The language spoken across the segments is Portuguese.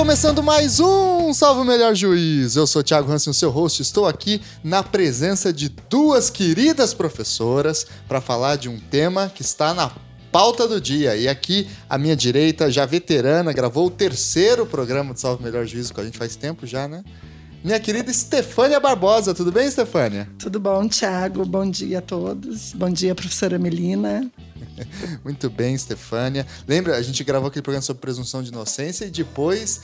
Começando mais um Salve o Melhor Juiz. Eu sou Thiago Hansen, o seu host. Estou aqui na presença de duas queridas professoras para falar de um tema que está na pauta do dia. E aqui, à minha direita, já veterana, gravou o terceiro programa do Salve o Melhor Juízo com a gente faz tempo já, né? Minha querida Estefânia Barbosa. Tudo bem, Estefânia? Tudo bom, Thiago. Bom dia a todos. Bom dia, professora Melina. Muito bem, Stefânia. Lembra, a gente gravou aquele programa sobre presunção de inocência e depois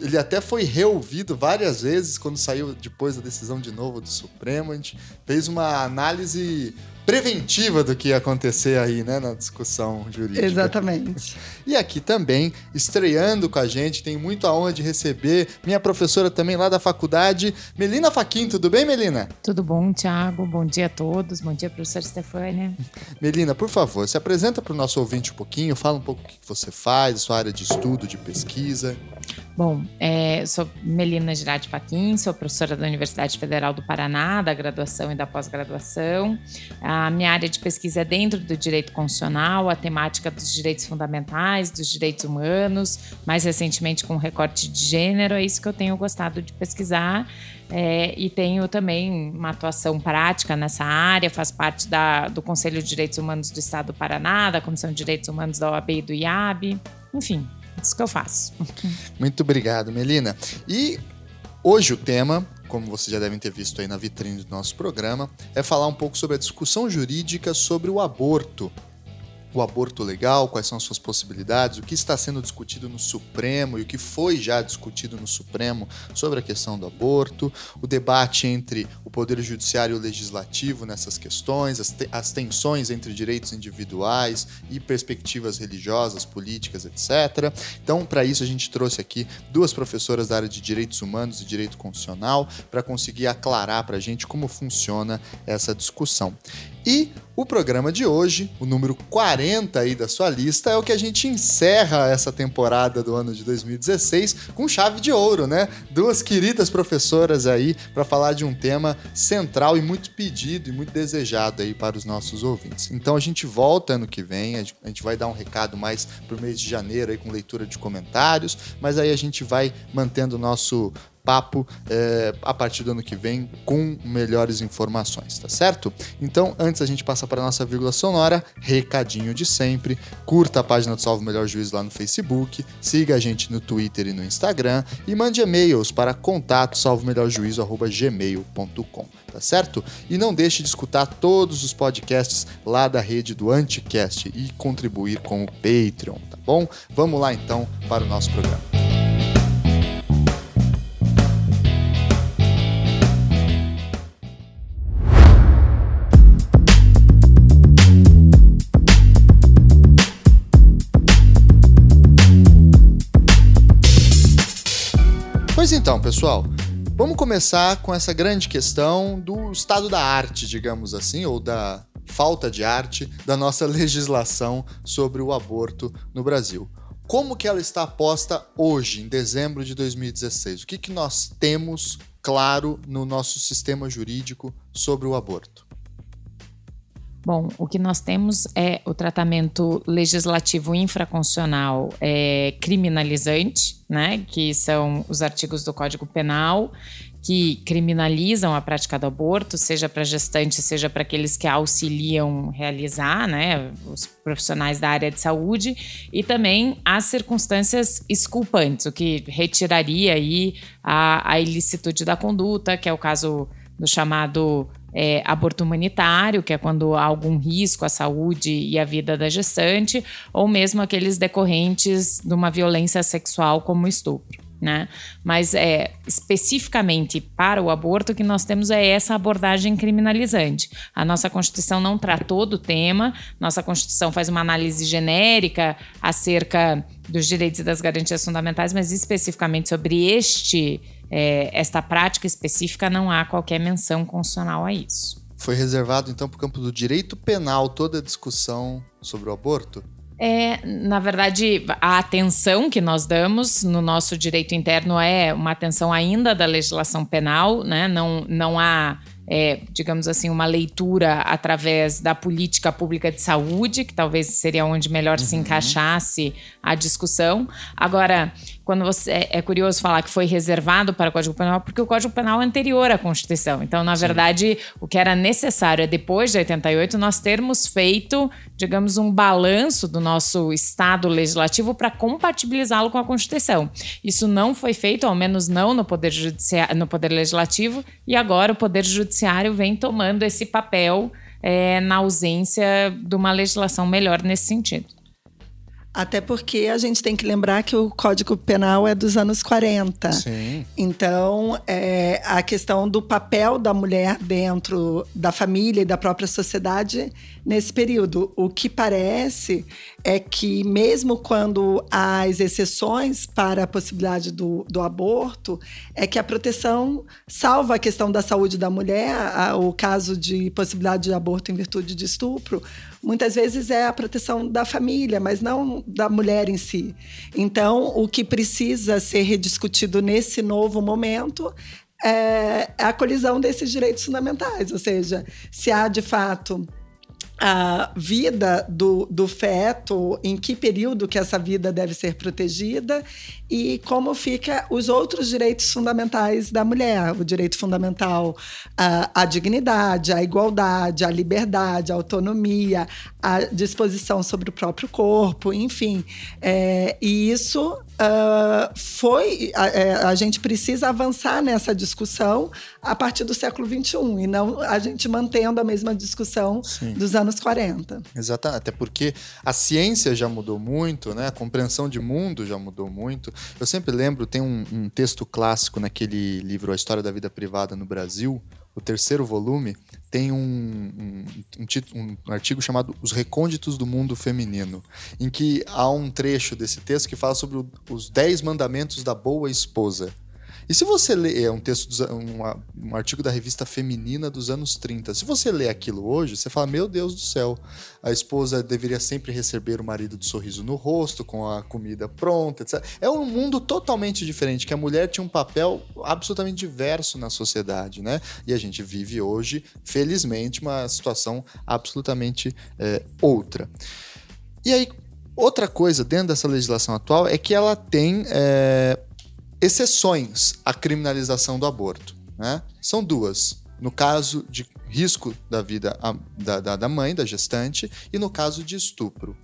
ele até foi reouvido várias vezes quando saiu depois da decisão de novo do Supremo. A gente fez uma análise preventiva do que ia acontecer aí, né, na discussão jurídica. Exatamente. E aqui também, estreando com a gente, tem muito a honra de receber minha professora também lá da faculdade, Melina Faquin. Tudo bem, Melina? Tudo bom, Thiago. Bom dia a todos. Bom dia, professora Stefânia. Melina, por favor, se apresenta para o nosso ouvinte um pouquinho, fala um pouco o que você faz, sua área de estudo, de pesquisa. Bom, é, sou Melina Girardi Faquin, sou professora da Universidade Federal do Paraná, da graduação e da pós-graduação. A minha área de pesquisa é dentro do direito constitucional, a temática dos direitos fundamentais, dos direitos humanos, mais recentemente com recorte de gênero, é isso que eu tenho gostado de pesquisar. É, e tenho também uma atuação prática nessa área, faz parte da, do Conselho de Direitos Humanos do Estado do Paraná, da Comissão de Direitos Humanos da OAB e do IAB, enfim, isso que eu faço. Muito obrigado, Melina. E hoje o tema, como vocês já devem ter visto aí na vitrine do nosso programa, é falar um pouco sobre a discussão jurídica sobre o aborto o aborto legal, quais são as suas possibilidades, o que está sendo discutido no Supremo e o que foi já discutido no Supremo sobre a questão do aborto, o debate entre o Poder Judiciário e o Legislativo nessas questões, as, te as tensões entre direitos individuais e perspectivas religiosas, políticas, etc. Então, para isso, a gente trouxe aqui duas professoras da área de Direitos Humanos e Direito Constitucional para conseguir aclarar para a gente como funciona essa discussão. E o programa de hoje, o número 40 aí da sua lista, é o que a gente encerra essa temporada do ano de 2016 com chave de ouro, né? Duas queridas professoras aí para falar de um tema central e muito pedido e muito desejado aí para os nossos ouvintes. Então a gente volta ano que vem, a gente vai dar um recado mais pro mês de janeiro aí com leitura de comentários, mas aí a gente vai mantendo o nosso papo é, a partir do ano que vem com melhores informações, tá certo? Então, antes a gente passar para nossa vírgula sonora, recadinho de sempre, curta a página do Salvo Melhor Juiz lá no Facebook, siga a gente no Twitter e no Instagram e mande e-mails para contato salvomelhorjuízo@gmail.com, tá certo? E não deixe de escutar todos os podcasts lá da rede do Anticast e contribuir com o Patreon, tá bom? Vamos lá então para o nosso programa. Pois então, pessoal, vamos começar com essa grande questão do estado da arte, digamos assim, ou da falta de arte da nossa legislação sobre o aborto no Brasil. Como que ela está posta hoje, em dezembro de 2016? O que, que nós temos claro no nosso sistema jurídico sobre o aborto? Bom, o que nós temos é o tratamento legislativo infraconstitucional é, criminalizante, né, que são os artigos do Código Penal que criminalizam a prática do aborto, seja para gestantes, seja para aqueles que auxiliam realizar, né, os profissionais da área de saúde, e também as circunstâncias exculpantes, o que retiraria aí a, a ilicitude da conduta, que é o caso do chamado é, aborto humanitário, que é quando há algum risco à saúde e à vida da gestante, ou mesmo aqueles decorrentes de uma violência sexual, como estupro. Né? Mas é especificamente para o aborto que nós temos é essa abordagem criminalizante. A nossa Constituição não tratou do tema, nossa Constituição faz uma análise genérica acerca dos direitos e das garantias fundamentais, mas especificamente sobre este é, esta prática específica, não há qualquer menção constitucional a isso. Foi reservado, então, para o campo do direito penal toda a discussão sobre o aborto? É, na verdade, a atenção que nós damos no nosso direito interno é uma atenção ainda da legislação penal, né? Não, não há é, digamos assim, uma leitura através da política pública de saúde, que talvez seria onde melhor uhum. se encaixasse a discussão. Agora, quando você é, é curioso falar que foi reservado para o Código Penal, porque o Código Penal é anterior à Constituição. Então, na Sim. verdade, o que era necessário é depois de 88 nós termos feito, digamos, um balanço do nosso estado legislativo para compatibilizá-lo com a Constituição. Isso não foi feito, ao menos não no poder judiciário, no poder legislativo, e agora o poder judiciário vem tomando esse papel é, na ausência de uma legislação melhor nesse sentido. Até porque a gente tem que lembrar que o Código Penal é dos anos 40. Sim. Então, é, a questão do papel da mulher dentro da família e da própria sociedade nesse período. O que parece é que, mesmo quando há as exceções para a possibilidade do, do aborto, é que a proteção salva a questão da saúde da mulher, a, o caso de possibilidade de aborto em virtude de estupro muitas vezes é a proteção da família, mas não da mulher em si. Então, o que precisa ser rediscutido nesse novo momento é a colisão desses direitos fundamentais, ou seja, se há de fato a vida do, do feto, em que período que essa vida deve ser protegida e como fica os outros direitos fundamentais da mulher, o direito fundamental à, à dignidade, à igualdade, à liberdade, à autonomia, à disposição sobre o próprio corpo, enfim. É, e isso uh, foi. A, é, a, gente precisa avançar nessa discussão a partir do século XXI e não a gente mantendo a mesma discussão Sim. dos anos 40. Exato, até porque a ciência já mudou muito, né? a compreensão de mundo já mudou muito. Eu sempre lembro, tem um, um texto clássico naquele livro A História da Vida Privada no Brasil, o terceiro volume, tem um, um, um, um, artigo chamado Os Recônditos do Mundo Feminino, em que há um trecho desse texto que fala sobre o, os dez mandamentos da boa esposa. E se você lê, é um texto, dos, um, um artigo da revista Feminina dos anos 30, se você lê aquilo hoje, você fala, meu Deus do céu, a esposa deveria sempre receber o marido de sorriso no rosto, com a comida pronta, etc. É um mundo totalmente diferente, que a mulher tinha um papel absolutamente diverso na sociedade, né? E a gente vive hoje, felizmente, uma situação absolutamente é, outra. E aí, outra coisa dentro dessa legislação atual é que ela tem é, exceções à criminalização do aborto. Né? São duas. No caso de risco da vida da, da mãe, da gestante, e no caso de estupro.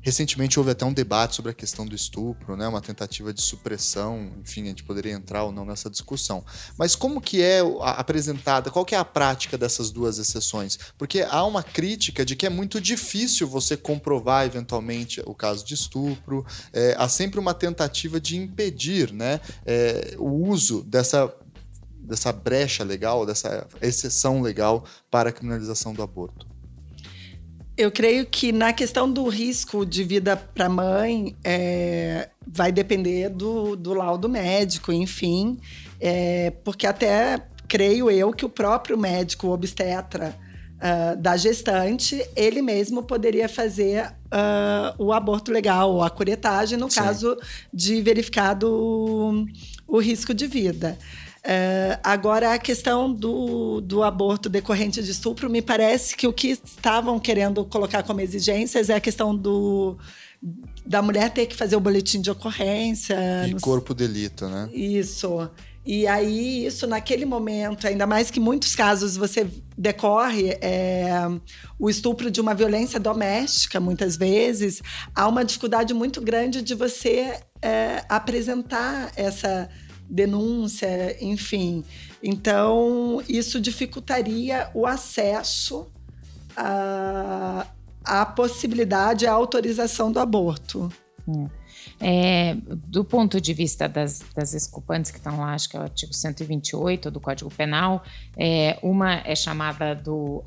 Recentemente houve até um debate sobre a questão do estupro, né? uma tentativa de supressão, enfim, a gente poderia entrar ou não nessa discussão. Mas como que é apresentada, qual que é a prática dessas duas exceções? Porque há uma crítica de que é muito difícil você comprovar eventualmente o caso de estupro, é, há sempre uma tentativa de impedir né, é, o uso dessa dessa brecha legal, dessa exceção legal para a criminalização do aborto. Eu creio que na questão do risco de vida para a mãe, é, vai depender do, do laudo médico, enfim, é, porque até creio eu que o próprio médico obstetra uh, da gestante, ele mesmo poderia fazer uh, o aborto legal, a curetagem, no Sim. caso de verificado o, o risco de vida. Uh, agora, a questão do, do aborto decorrente de estupro, me parece que o que estavam querendo colocar como exigências é a questão do, da mulher ter que fazer o boletim de ocorrência. E corpo delito, né? Isso. E aí, isso naquele momento, ainda mais que muitos casos você decorre é, o estupro de uma violência doméstica, muitas vezes, há uma dificuldade muito grande de você é, apresentar essa denúncia, enfim. Então, isso dificultaria o acesso à, à possibilidade, à autorização do aborto. Hum. É, do ponto de vista das, das esculpantes que estão lá, acho que é o artigo 128 do Código Penal, é, uma é chamada do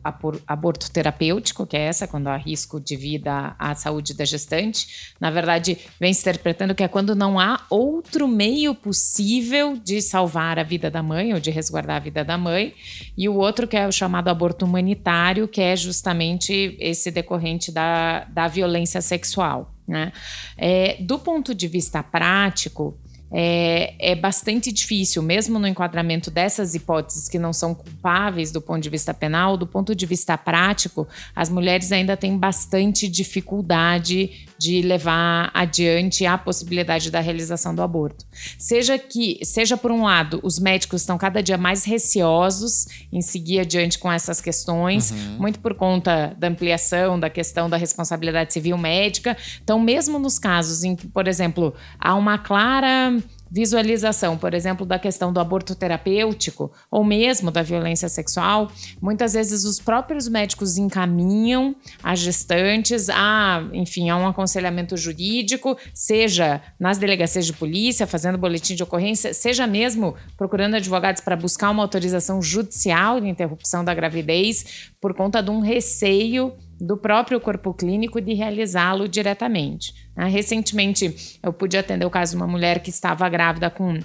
aborto terapêutico, que é essa, quando há risco de vida à saúde da gestante. Na verdade, vem se interpretando que é quando não há outro meio possível de salvar a vida da mãe ou de resguardar a vida da mãe. E o outro que é o chamado aborto humanitário, que é justamente esse decorrente da, da violência sexual. Né? É, do ponto de vista prático, é, é bastante difícil, mesmo no enquadramento dessas hipóteses que não são culpáveis do ponto de vista penal, do ponto de vista prático, as mulheres ainda têm bastante dificuldade de levar adiante a possibilidade da realização do aborto. Seja que, seja por um lado, os médicos estão cada dia mais receosos em seguir adiante com essas questões, uhum. muito por conta da ampliação da questão da responsabilidade civil médica. Então, mesmo nos casos em que, por exemplo, há uma clara visualização, por exemplo, da questão do aborto terapêutico ou mesmo da violência sexual, muitas vezes os próprios médicos encaminham as gestantes a, enfim, a um aconselhamento jurídico, seja nas delegacias de polícia, fazendo boletim de ocorrência, seja mesmo procurando advogados para buscar uma autorização judicial de interrupção da gravidez por conta de um receio do próprio corpo clínico de realizá-lo diretamente. Né? Recentemente, eu pude atender o caso de uma mulher que estava grávida com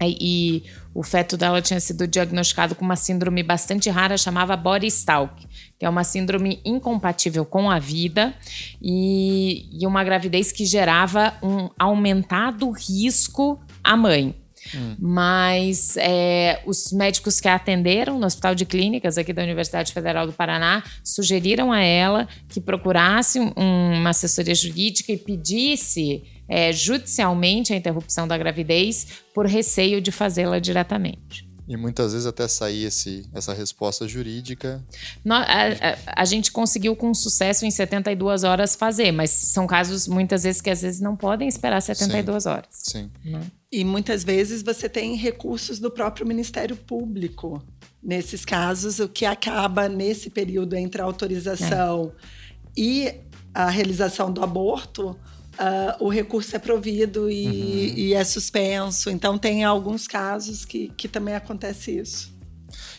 e, o feto dela tinha sido diagnosticado com uma síndrome bastante rara, chamava body stalk, que é uma síndrome incompatível com a vida e, e uma gravidez que gerava um aumentado risco à mãe. Hum. Mas é, os médicos que a atenderam no Hospital de Clínicas aqui da Universidade Federal do Paraná sugeriram a ela que procurasse um, uma assessoria jurídica e pedisse é, judicialmente a interrupção da gravidez por receio de fazê-la diretamente. E muitas vezes até sair esse, essa resposta jurídica. No, a, a, a, gente conseguiu com sucesso em 72 horas fazer, mas são casos muitas vezes que às vezes não podem esperar 72 sim, horas. Sim. Né? E muitas vezes você tem recursos do próprio Ministério Público. Nesses casos, o que acaba nesse período entre a autorização é. e a realização do aborto, uh, o recurso é provido e, uhum. e, é suspenso. Então, tem alguns casos que, que também acontece isso.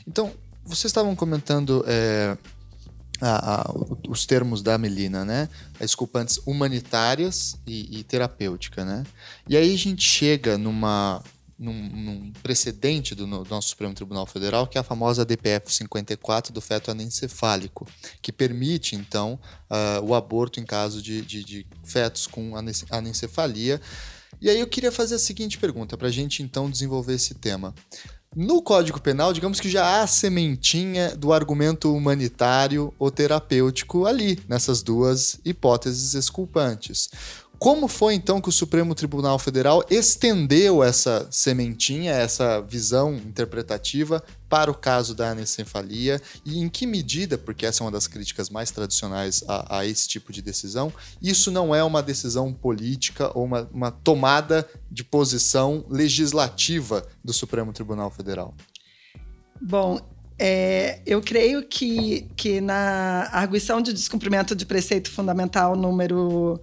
Então, vocês estavam comentando é, a, a, os termos da Melina, né? As culpantes humanitárias e, e terapêutica, né? E aí a gente chega numa num, num precedente do, no, do, nosso Supremo Tribunal Federal, que é a famosa DPF 54 do feto anencefálico, que permite, então, uh, o aborto em caso de, de, de fetos com anencefalia. E aí eu queria fazer a seguinte pergunta, para a gente, então, desenvolver esse tema. No Código Penal, digamos que já há sementinha do argumento humanitário ou terapêutico ali, nessas duas hipóteses exculpantes. Como foi então que o Supremo Tribunal Federal estendeu essa sementinha, essa visão interpretativa para o caso da anencefalia e em que medida, porque essa é uma das críticas mais tradicionais a, a esse tipo de decisão, isso não é uma decisão política ou uma, uma tomada de posição legislativa do Supremo Tribunal Federal? Bom, é, eu creio que, que na arguição de descumprimento de preceito fundamental número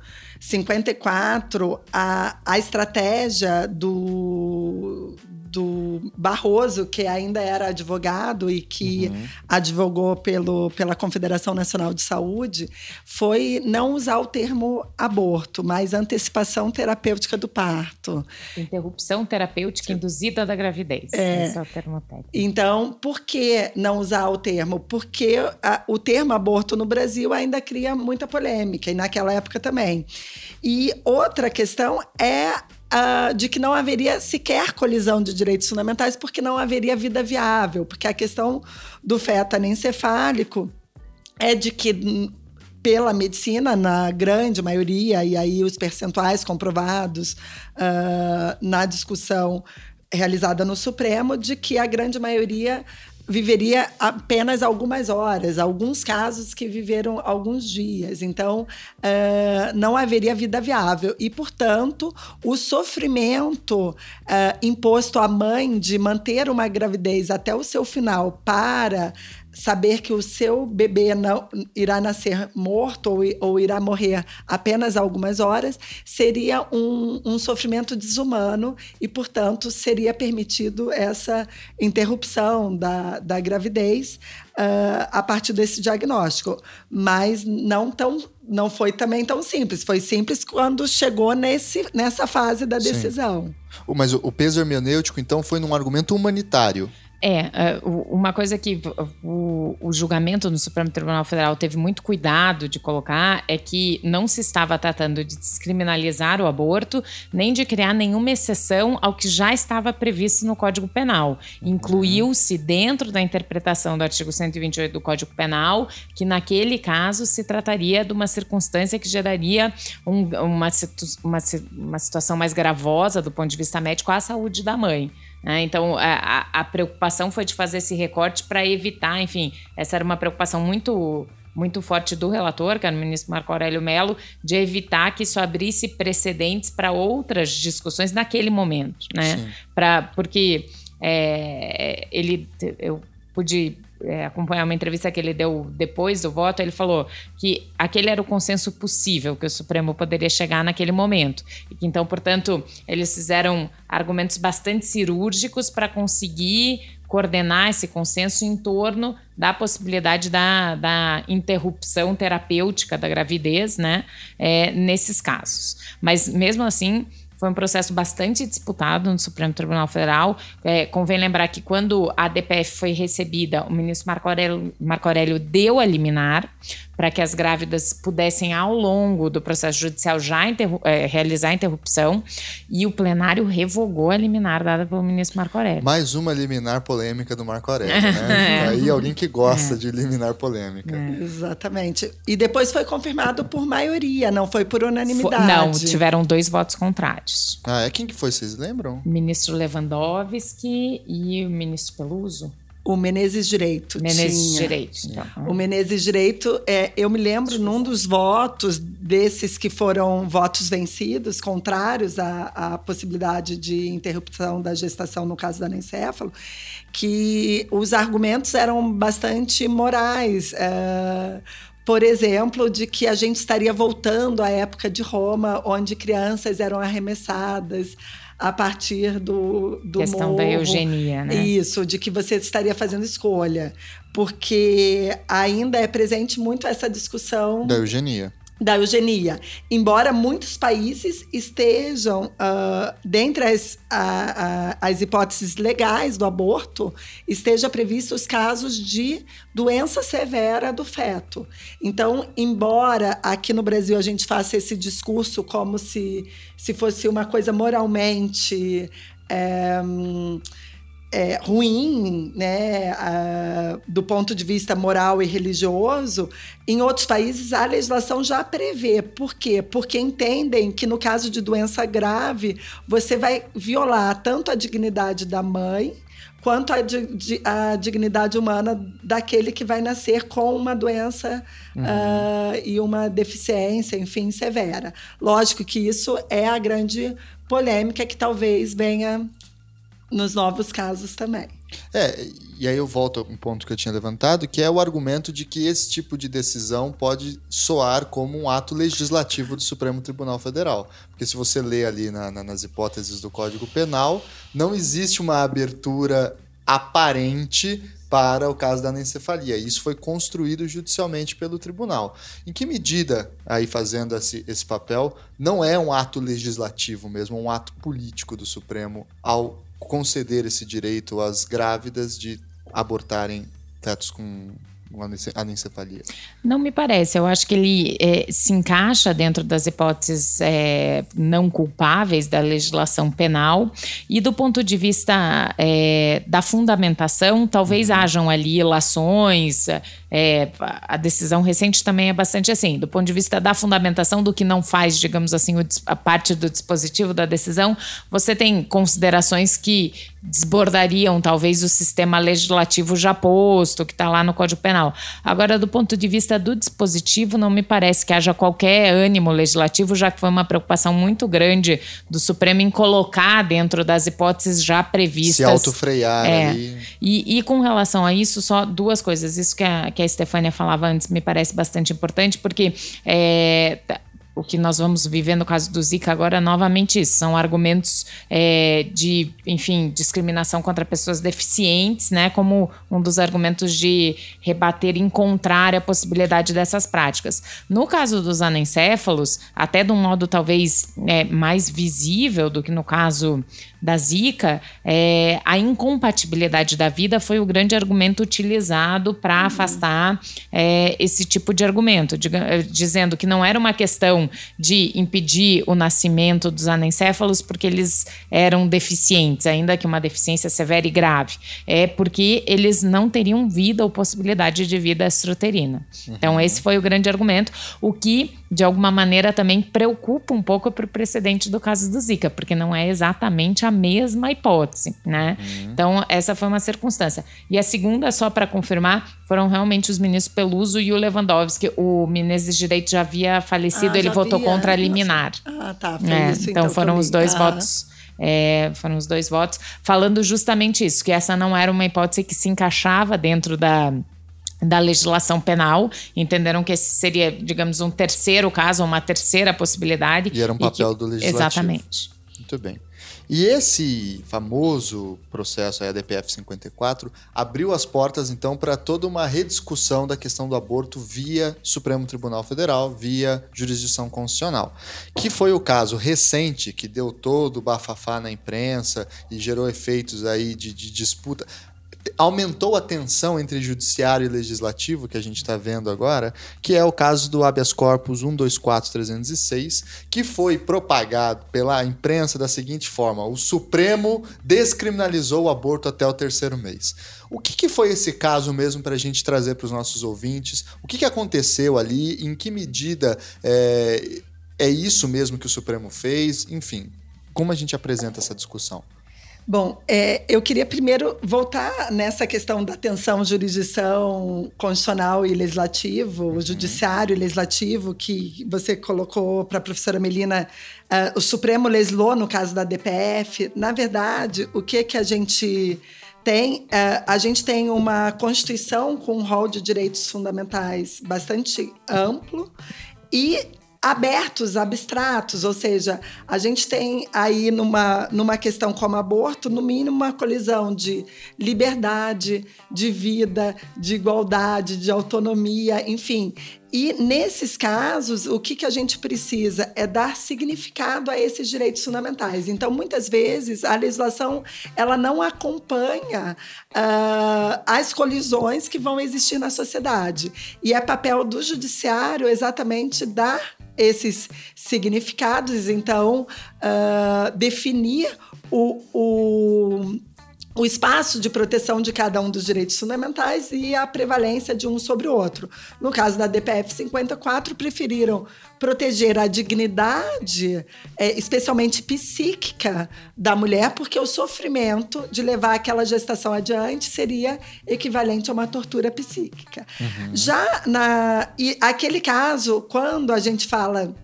54, a, a estratégia do, do Barroso, que ainda era advogado e que uhum. advogou pelo, pela Confederação Nacional de Saúde, foi não usar o termo aborto, mas antecipação terapêutica do parto. Interrupção terapêutica induzida da gravidez. É. Esse é o termo técnico. Então, por que não usar o termo? Porque a, o termo aborto no Brasil ainda cria muita polêmica, e naquela época também. E outra questão é Uh, de que não haveria sequer colisão de direitos fundamentais, porque não haveria vida viável, porque a questão do feto anencefálico é de que pela medicina, na grande maioria, e aí os percentuais comprovados uh, na discussão realizada no Supremo, de que a grande maioria viveria apenas algumas horas, alguns casos que viveram alguns dias. Então, uh, não haveria vida viável. E, portanto, o sofrimento uh, imposto à mãe de manter uma gravidez até o seu final para saber que o seu bebê não irá nascer morto ou, ou irá morrer apenas algumas horas seria um, um, sofrimento desumano e, portanto, seria permitido essa interrupção da, da gravidez uh, a partir desse diagnóstico. Mas não tão não foi também tão simples. Foi simples quando chegou nesse, nessa fase da decisão. Sim. Mas o peso hermenêutico, então, foi num argumento humanitário. É, é uma coisa que o, julgamento no Supremo Tribunal Federal teve muito cuidado de colocar é que não se estava tratando de descriminalizar o aborto, nem de criar nenhuma exceção ao que já estava previsto no Código Penal. Incluiu-se dentro da interpretação do artigo 128 do Código Penal que, naquele caso, se trataria de uma circunstância que geraria um, uma, uma, uma situação mais gravosa do ponto de vista médico à saúde da mãe. Né? Então, a, a, preocupação foi de fazer esse recorte para evitar, enfim, essa era uma preocupação muito muito forte do relator, que era o ministro Marco Aurélio Mello, de evitar que isso abrisse precedentes para outras discussões naquele momento, né? Pra, porque é, ele, eu pude é, acompanhar uma entrevista que ele deu depois do voto, ele falou que aquele era o consenso possível que o Supremo poderia chegar naquele momento. E que, então, portanto, eles fizeram argumentos bastante cirúrgicos para conseguir coordenar esse consenso em torno da possibilidade da, da interrupção terapêutica da gravidez, né, é, nesses casos. Mas, mesmo assim, foi um processo bastante disputado no Supremo Tribunal Federal. É, convém lembrar que quando a DPF foi recebida, o ministro Marco Aurélio, Marco Aurélio deu a liminar para que as grávidas pudessem, ao longo do processo judicial, já é, realizar a interrupção. E o plenário revogou a liminar dada pelo ministro Marco Aurélio. Mais uma liminar polêmica do Marco Aurélio, né? é. Aí alguém que gosta é. de liminar polêmica. É. Exatamente. E depois foi confirmado por maioria, não foi por unanimidade. Foi, não, tiveram dois votos contrários. Ah, é quem que foi, vocês lembram? O ministro Lewandowski e o ministro Peluso. O Menezes Direito. Menezes tinha. Direito. Então. O Menezes Direito, é, eu me lembro num dos votos desses que foram votos vencidos, contrários à, à possibilidade de interrupção da gestação no caso da anencéfalo, que os argumentos eram bastante morais. É, por exemplo, de que a gente estaria voltando à época de Roma, onde crianças eram arremessadas a partir do, do questão morro. da eugenia, né? Isso, de que você estaria fazendo escolha, porque ainda é presente muito essa discussão da eugenia da eugenia. Embora muitos países estejam, uh, dentre as, as hipóteses legais do aborto, esteja previsto os casos de doença severa do feto. Então, embora aqui no Brasil a gente faça esse discurso como se, se fosse uma coisa moralmente. É, é, ruim, né, a, do ponto de vista moral e religioso, em outros países a legislação já prevê. Por quê? Porque entendem que no caso de doença grave, você vai violar tanto a dignidade da mãe quanto a, di a dignidade humana daquele que vai nascer com uma doença uhum. uh, e uma deficiência, enfim, severa. Lógico que isso é a grande polêmica que talvez venha nos novos casos também. É, e aí eu volto a um ponto que eu tinha levantado, que é o argumento de que esse tipo de decisão pode soar como um ato legislativo do Supremo Tribunal Federal. Porque se você lê ali na, na, nas hipóteses do Código Penal, não existe uma abertura aparente para o caso da anencefalia. Isso foi construído judicialmente pelo tribunal. Em que medida, aí fazendo esse, esse papel, não é um ato legislativo mesmo, um ato político do Supremo ao conceder esse direito às grávidas de abortarem fetos com anencefalia? Não me parece. Eu acho que ele é, se encaixa dentro das hipóteses é, não culpáveis da legislação penal e do ponto de vista é, da fundamentação, talvez uhum. hajam ali ilações. É, a decisão recente também é bastante assim, do ponto de vista da fundamentação do que não faz, digamos assim, o, a parte do dispositivo da decisão, você tem considerações que desbordariam talvez o sistema legislativo já posto, que está lá no Código Penal. Agora, do ponto de vista do dispositivo, não me parece que haja qualquer ânimo legislativo, já que foi uma preocupação muito grande do Supremo em colocar dentro das hipóteses já previstas. Se autofrear é. ali. E, e, com relação a isso, só duas coisas. Isso que a, que a falava antes me parece bastante importante, porque é, o que nós vamos viver no caso do Zika agora é novamente isso. São argumentos é, de, enfim, discriminação contra pessoas deficientes, né? Como um dos argumentos de rebater, encontrar a possibilidade dessas práticas. No caso dos anencéfalos, até de um modo talvez é, mais visível do que no caso da Zika, é, a incompatibilidade da vida foi o grande argumento utilizado para uhum. afastar é, esse tipo de argumento, diga, dizendo que não era uma questão de impedir o nascimento dos anencéfalos porque eles eram deficientes, ainda que uma deficiência severa e grave, é porque eles não teriam vida ou possibilidade de vida extraterina. Uhum. Então, esse foi o grande argumento, o que de alguma maneira também preocupa um pouco para o precedente do caso do Zika, porque não é exatamente a mesma hipótese, né? Uhum. Então, essa foi uma circunstância. E a segunda, só para confirmar, foram realmente os ministros Peluso e o Lewandowski. O Menezes de Direito já havia falecido, ah, ele votou havia. contra a liminar. Ah, tá. Foi é, isso, então, então foram os dois ah. votos. É, foram os dois votos, falando justamente isso, que essa não era uma hipótese que se encaixava dentro da, da legislação penal, entenderam que esse seria, digamos, um terceiro caso, uma terceira possibilidade. E era um papel que, do legislativo. Exatamente. Muito bem. E esse famoso processo a DPF 54 abriu as portas então para toda uma rediscussão da questão do aborto via Supremo Tribunal Federal, via jurisdição constitucional, que foi o caso recente que deu todo o bafafá na imprensa e gerou efeitos aí de, de disputa aumentou a tensão entre judiciário e legislativo, que a gente está vendo agora, que é o caso do habeas corpus 124306, que foi propagado pela imprensa da seguinte forma: o Supremo descriminalizou o aborto até o terceiro mês. O que, que foi esse caso mesmo para a gente trazer para os nossos ouvintes? O que, que aconteceu ali? Em que medida é, é isso mesmo que o Supremo fez? Enfim, como a gente apresenta essa discussão? Bom, é, eu queria primeiro voltar nessa questão da tensão jurisdição constitucional e legislativo, o uhum. judiciário e legislativo, que você colocou para a professora Melina, uh, o Supremo legislou no caso da DPF. Na verdade, o que, que a gente tem? Uh, a gente tem uma Constituição com um rol de direitos fundamentais bastante amplo e abertos, abstratos, ou seja, a gente tem aí numa, numa questão como aborto, no mínimo uma colisão de liberdade, de vida, de igualdade, de autonomia, enfim. E nesses casos, o que, que a gente precisa é dar significado a esses direitos fundamentais. Então, muitas vezes, a legislação ela não acompanha uh, as colisões que vão existir na sociedade. E é papel do judiciário exatamente dar esses significados, então, uh, definir o, o o espaço de proteção de cada um dos direitos fundamentais e a prevalência de um sobre o outro. No caso da DPF 54, preferiram proteger a dignidade, é, especialmente psíquica, da mulher, porque o sofrimento de levar aquela gestação adiante seria equivalente a uma tortura psíquica. Uhum. Já na e aquele caso, quando a gente fala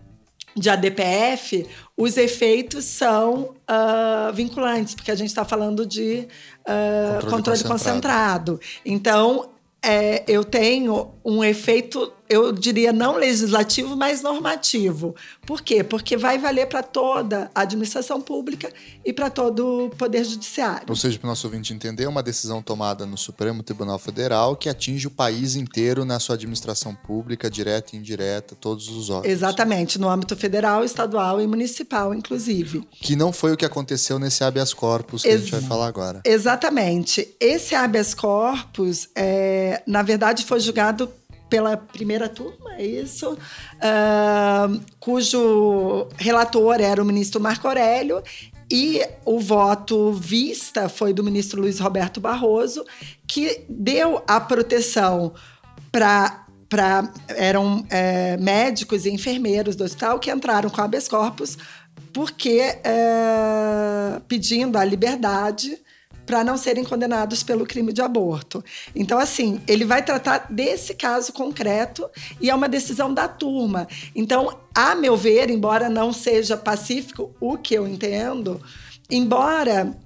de ADPF, os efeitos são uh, vinculantes, porque a gente está falando de uh, controle, controle concentrado. concentrado. Então, é, eu tenho um efeito, eu diria não legislativo, mas normativo. Por quê? Porque vai valer para toda a administração pública e para todo o Poder Judiciário. Ou seja, para o nosso ouvinte entender, é uma decisão tomada no Supremo Tribunal Federal que atinge o país inteiro na sua administração pública, direta e indireta, todos os órgãos. Exatamente, no âmbito federal, estadual e municipal, inclusive. Que não foi o que aconteceu nesse habeas corpus que Ex a gente vai falar agora. Exatamente. Esse habeas corpus, é, na verdade, foi julgado pela primeira turma, é isso, uh, cujo relator era o ministro Marco Aurélio, e o voto vista foi do ministro Luiz Roberto Barroso, que deu a proteção para para eram é, médicos e enfermeiros do hospital que entraram com habeas corpus porque é, pedindo a liberdade para não serem condenados pelo crime de aborto. Então, assim, ele vai tratar desse caso concreto e é uma decisão da turma. Então, a meu ver, embora não seja pacífico, o que eu entendo, embora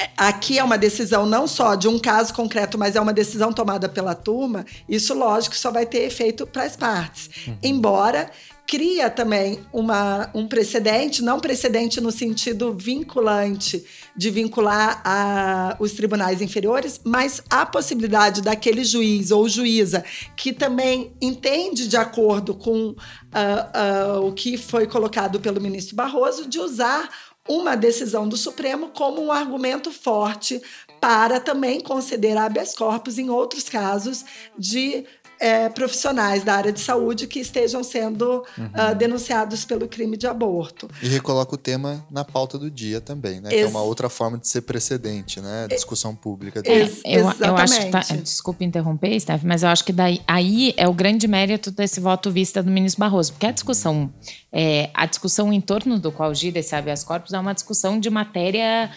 é, aqui é uma decisão não só de um caso concreto, mas é uma decisão tomada pela turma, isso, lógico, só vai ter efeito para as partes. Uhum. Embora cria também uma, um precedente, não precedente no sentido vinculante de vincular a, os tribunais inferiores, mas a possibilidade daquele juiz ou juíza que também entende de acordo com uh, uh, o que foi colocado pelo ministro Barroso de usar uma decisão do Supremo como um argumento forte para também considerar habeas corpus em outros casos de é, profissionais da área de saúde que estejam sendo uhum. uh, denunciados pelo crime de aborto. E recoloca o tema na pauta do dia também, né? Ex que é uma outra forma de ser precedente, né? Discussão pública. É, eu, eu, acho que tá, desculpe interromper, Steph, mas eu acho que daí, aí é o grande mérito desse voto vista do ministro Barroso, porque a discussão, é, a discussão em torno do qual gira esse habeas corpus é uma discussão de matéria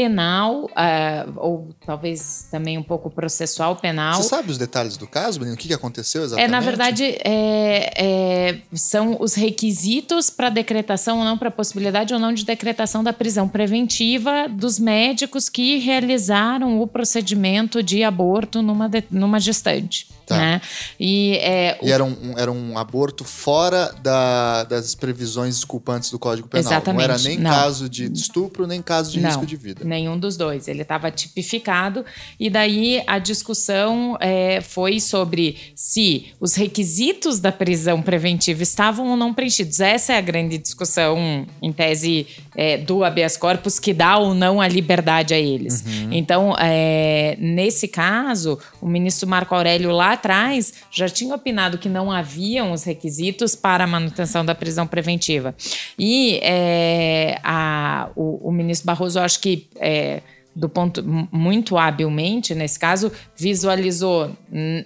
penal, uh, ou talvez também um pouco processual penal. Você sabe os detalhes do caso, menino? O que aconteceu exatamente? É, na verdade, é, é, são os requisitos para decretação ou não, para possibilidade ou não de decretação da prisão preventiva dos médicos que realizaram o procedimento de aborto numa, de, numa gestante. Tá. Né? E, é, e era, um, era um aborto fora da, das previsões desculpantes do Código Penal. Exatamente. Não era nem não. caso de estupro, nem caso de não, risco de vida. Nenhum dos dois. Ele estava tipificado. E daí a discussão é, foi sobre se os requisitos da prisão preventiva estavam ou não preenchidos. Essa é a grande discussão, em tese, é, do habeas corpus, que dá ou não a liberdade a eles. Uhum. Então, é, nesse caso, o ministro Marco Aurélio lá atrás já tinha opinado que não haviam os requisitos para a manutenção da prisão preventiva. E é, a, o, o, ministro Barroso, acho que. Do ponto muito habilmente, nesse caso, visualizou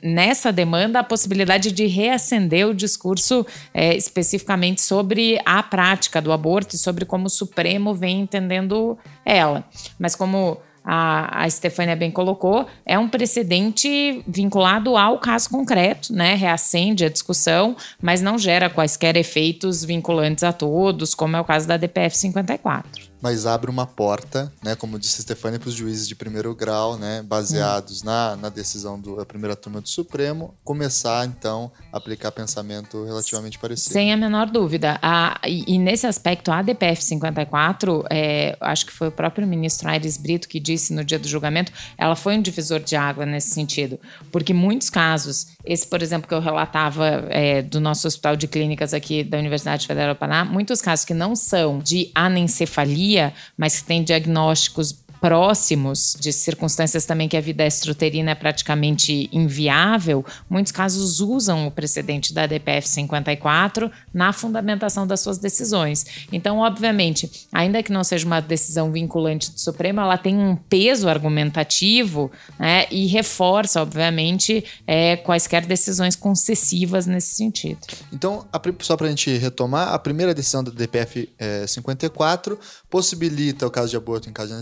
nessa demanda a possibilidade de reacender o discurso é, especificamente sobre a prática do aborto e sobre como o Supremo vem entendendo ela. Mas como a, a Stefânia bem colocou, é um precedente vinculado ao caso concreto, né? Reacende a discussão, mas não gera quaisquer efeitos vinculantes a todos, como é o caso da DPF 54 mas abre uma porta, né, como disse Stefania, para os juízes de primeiro grau, né, baseados hum. na, na decisão da primeira turma do Supremo, começar então a aplicar pensamento relativamente parecido. Sem a menor dúvida. A, e, e, nesse aspecto, a DPF 54, é, acho que foi o próprio ministro Aires Brito que disse no dia do julgamento, ela foi um divisor de água nesse sentido, porque muitos casos, esse por exemplo que eu relatava é, do nosso hospital de clínicas aqui da Universidade Federal do Paraná, muitos casos que não são de anencefalia mas que tem diagnósticos próximos, de circunstâncias também que a vida extraterina é praticamente inviável, muitos casos usam o precedente da DPF 54 na fundamentação das suas decisões. Então, obviamente, ainda que não seja uma decisão vinculante do Supremo, ela tem um peso argumentativo né, e reforça, obviamente, é, quaisquer decisões concessivas nesse sentido. Então, só para a gente retomar, a primeira decisão da DPF é, 54 possibilita o caso de aborto em caso de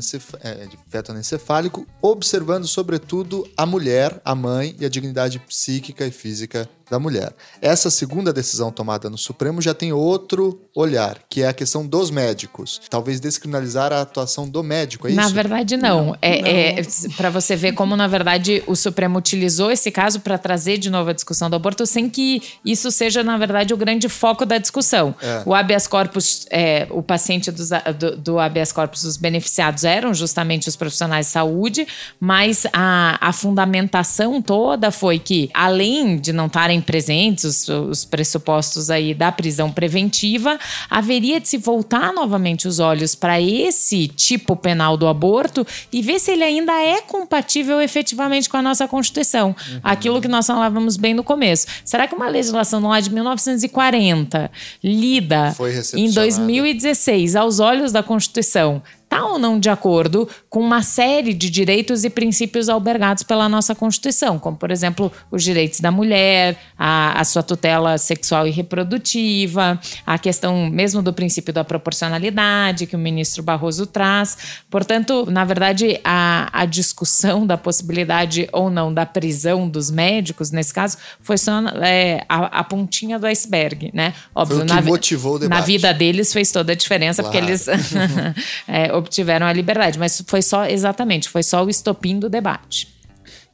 é, de feto anencefálico, observando sobretudo a mulher, a mãe e a dignidade psíquica e física da mulher. Essa segunda decisão tomada no Supremo já tem outro olhar, que é a questão dos médicos. Talvez descriminalizar a atuação do médico, é na isso? Na verdade, não. não. É, é para você ver como, na verdade, o Supremo utilizou esse caso para trazer de novo a discussão do aborto, sem que isso seja, na verdade, o grande foco da discussão. É. O habeas corpus, é, o paciente dos, do, do habeas corpus, os beneficiados eram justamente os profissionais de saúde, mas a, a fundamentação toda foi que, além de não estarem presentes, os, os pressupostos aí da prisão preventiva, haveria de se voltar novamente os olhos para esse tipo penal do aborto e ver se ele ainda é compatível efetivamente com a nossa Constituição. Uhum. Aquilo que nós falávamos bem no começo. Será que uma legislação lá de 1940, lida em 2016, aos olhos da Constituição, está ou não de acordo com uma série de direitos e princípios albergados pela nossa Constituição, como, por exemplo, os direitos da mulher, a, a sua tutela sexual e reprodutiva, a questão mesmo do princípio da proporcionalidade que o ministro Barroso traz. Portanto, na verdade, a, a discussão da possibilidade ou não da prisão dos médicos, nesse caso, foi só é, a, a, pontinha do iceberg, né? Óbvio, foi o que na, motivou o debate. Na vida deles fez toda a diferença, claro. porque eles é, obtiveram a liberdade, mas foi só, exatamente, foi só o estopim do debate.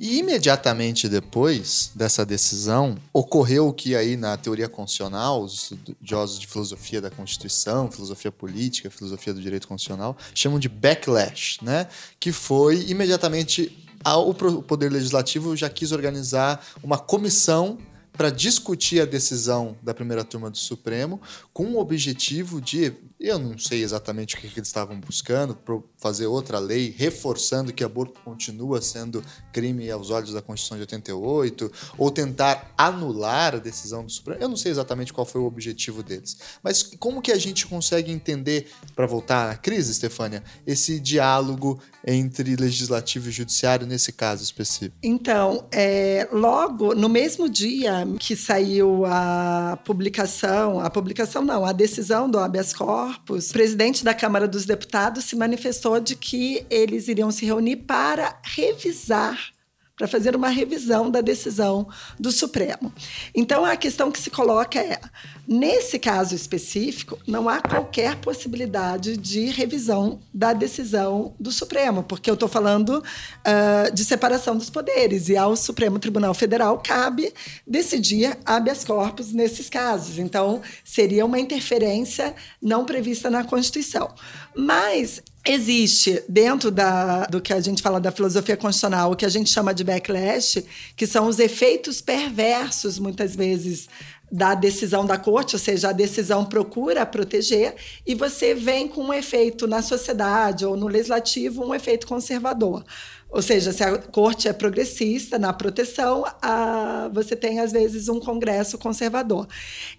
E imediatamente depois dessa decisão, ocorreu o que aí na teoria constitucional, os estudiosos de filosofia da Constituição, filosofia política, filosofia do direito constitucional, chamam de backlash, né? Que foi imediatamente o Poder Legislativo já quis organizar uma comissão para discutir a decisão da primeira turma do Supremo com o objetivo de eu não sei exatamente o que, que eles estavam buscando, fazer outra lei, reforçando que aborto continua sendo crime aos olhos da Constituição de 88, ou tentar anular a decisão do Supremo. Eu não sei exatamente qual foi o objetivo deles. Mas como que a gente consegue entender, para voltar à crise, Stefânia, esse diálogo entre legislativo e judiciário nesse caso específico? Então, é, logo no mesmo dia que saiu a publicação, a publicação não, a decisão do habeas corpus, o presidente da Câmara dos Deputados se manifestou de que eles iriam se reunir para revisar para fazer uma revisão da decisão do Supremo. Então, a questão que se coloca é: nesse caso específico, não há qualquer possibilidade de revisão da decisão do Supremo, porque eu estou falando uh, de separação dos poderes, e ao Supremo Tribunal Federal cabe decidir habeas corpus nesses casos. Então, seria uma interferência não prevista na Constituição. Mas existe dentro da, do que a gente fala da filosofia constitucional, o que a gente chama de backlash, que são os efeitos perversos, muitas vezes, da decisão da corte, ou seja, a decisão procura proteger, e você vem com um efeito na sociedade ou no legislativo, um efeito conservador. Ou seja, se a corte é progressista na proteção, a, você tem, às vezes, um congresso conservador.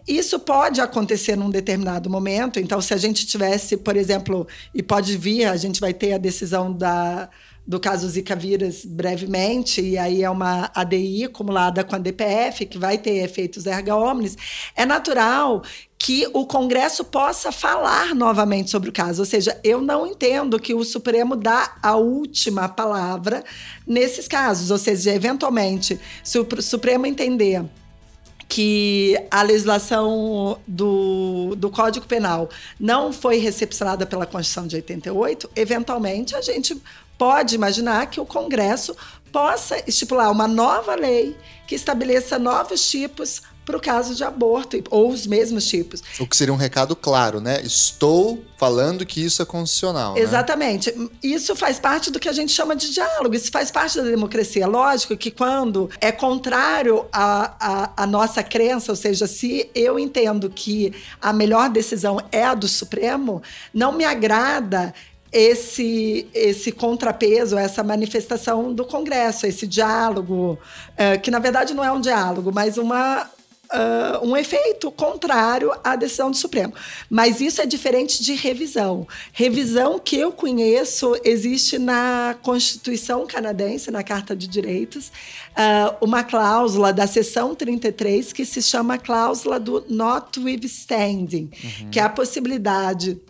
Isso pode acontecer num determinado momento. Então, se a gente tivesse, por exemplo, e pode vir, a gente vai ter a decisão da do caso Zika vírus brevemente, e aí é uma ADI acumulada com a DPF, que vai ter efeitos erga omnes, é natural que o Congresso possa falar novamente sobre o caso. Ou seja, eu não entendo que o Supremo dá a última palavra nesses casos. Ou seja, eventualmente, se o Supremo entender que a legislação do, do Código Penal não foi recepcionada pela Constituição de 88, eventualmente a gente pode imaginar que o Congresso possa estipular uma nova lei que estabeleça novos tipos para o caso de aborto, ou os mesmos tipos. O que seria um recado claro, né? Estou falando que isso é constitucional. Né? Exatamente. Né? Isso faz parte do que a gente chama de diálogo, isso faz parte da democracia. Lógico que quando é contrário à, à, à nossa crença, ou seja, se eu entendo que a melhor decisão é a do Supremo, não me agrada esse esse contrapeso, essa manifestação do Congresso, esse diálogo, é, que na verdade não é um diálogo, mas uma Uh, um efeito contrário à decisão do Supremo. Mas isso é diferente de revisão. Revisão que eu conheço existe na Constituição canadense, na Carta de Direitos, uh, uma cláusula da seção 33 que se chama cláusula do notwithstanding, uhum. que é a possibilidade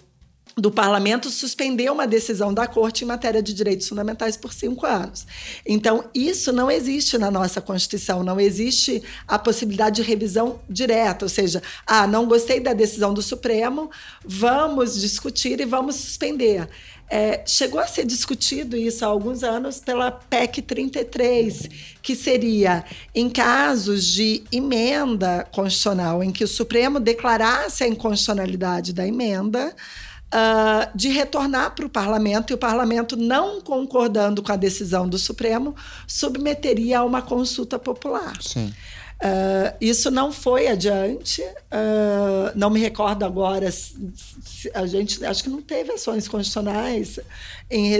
do parlamento suspender uma decisão da corte em matéria de direitos fundamentais por cinco anos. Então, isso não existe na nossa Constituição, não existe a possibilidade de revisão direta, ou seja, ah, não gostei da decisão do Supremo, vamos discutir e vamos suspender. É, chegou a ser discutido isso há alguns anos pela PEC 33, que seria em casos de emenda constitucional, em que o Supremo declarasse a inconstitucionalidade da emenda, uh, de retornar para o parlamento e o parlamento, não concordando com a decisão do Supremo, submeteria a uma consulta popular. Sim. Uh, isso não foi adiante. Uh, não me recordo agora. A gente acho que não teve ações constitucionais em,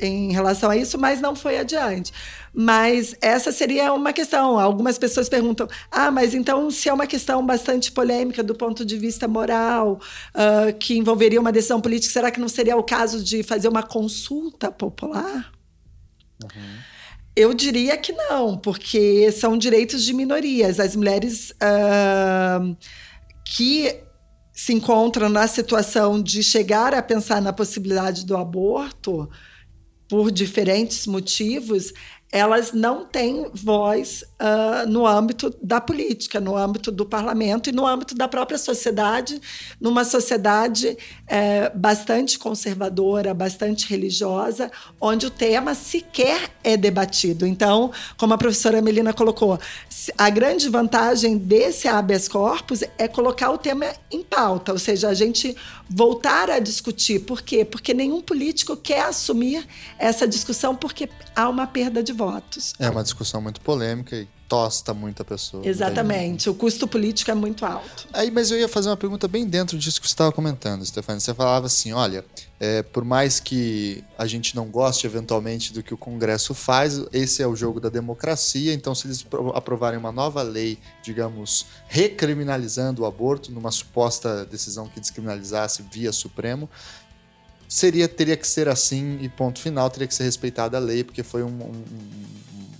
em relação a isso, mas não foi adiante. Mas essa seria uma questão. Algumas pessoas perguntam: ah, mas então, se é uma questão bastante polêmica do ponto de vista moral, uh, que envolveria uma decisão política, será que não seria o caso de fazer uma consulta popular? Uhum. Eu diria que não, porque são direitos de minorias. As mulheres uh, que se encontram na situação de chegar a pensar na possibilidade do aborto por diferentes motivos, elas não têm voz uh, no âmbito da política, no âmbito do parlamento e no âmbito da própria sociedade, numa sociedade é, bastante conservadora, bastante religiosa, onde o tema sequer é debatido. Então, como a professora Melina colocou, a grande vantagem desse habeas corpus é colocar o tema em pauta, ou seja, a gente voltar a discutir. Por quê? Porque nenhum político quer assumir essa discussão porque há uma perda de votos. É uma discussão muito polêmica e tosta muita pessoa. Exatamente. O custo político é muito alto. Aí, mas eu ia fazer uma pergunta bem dentro disso que você estava comentando, Stefania. Você falava assim: olha, é, por mais que a gente não goste eventualmente do que o Congresso faz, esse é o jogo da democracia. Então, se eles aprovarem uma nova lei, digamos, recriminalizando o aborto, numa suposta decisão que descriminalizasse via Supremo, seria teria que ser assim e ponto final, teria que ser respeitada a lei, porque foi um, um,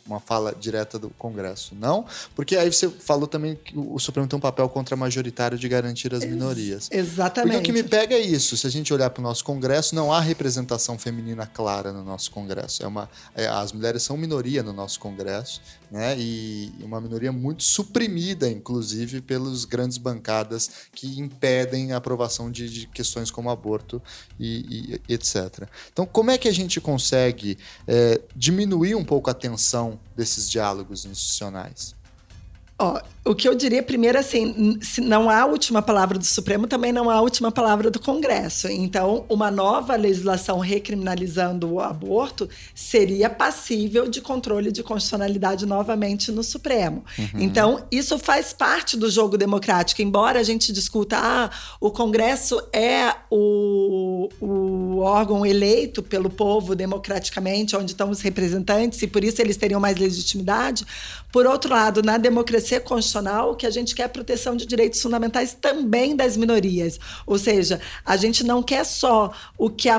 uma fala direta do Congresso. Não, porque aí você falou também que o Supremo tem um papel contra-majoritário de garantir as minorias. Exatamente. Porque o que me pega é isso. Se a gente olhar para o nosso Congresso, não há representação feminina clara no nosso Congresso. É uma, é, as mulheres são minoria no nosso Congresso, né? E uma minoria muito suprimida, inclusive, pelas grandes bancadas que impedem a aprovação de, de questões como aborto e, e, etc. Então, como é que a gente consegue é, diminuir um pouco a tensão desses diálogos institucionais? Ó, o que eu diria primeiro assim, se não há a última palavra do Supremo, também não há a última palavra do Congresso. Então, uma nova legislação recriminalizando o aborto seria passível de controle de constitucionalidade novamente no Supremo. Uhum. Então, isso faz parte do jogo democrático. Embora a gente discuta, ah, o Congresso é o, o órgão eleito pelo povo democraticamente, onde estão os representantes, e por isso eles teriam mais legitimidade. Por outro lado, na democracia constitucional, que a gente quer proteção de direitos fundamentais também das minorias. Ou seja, a gente não quer só o que a,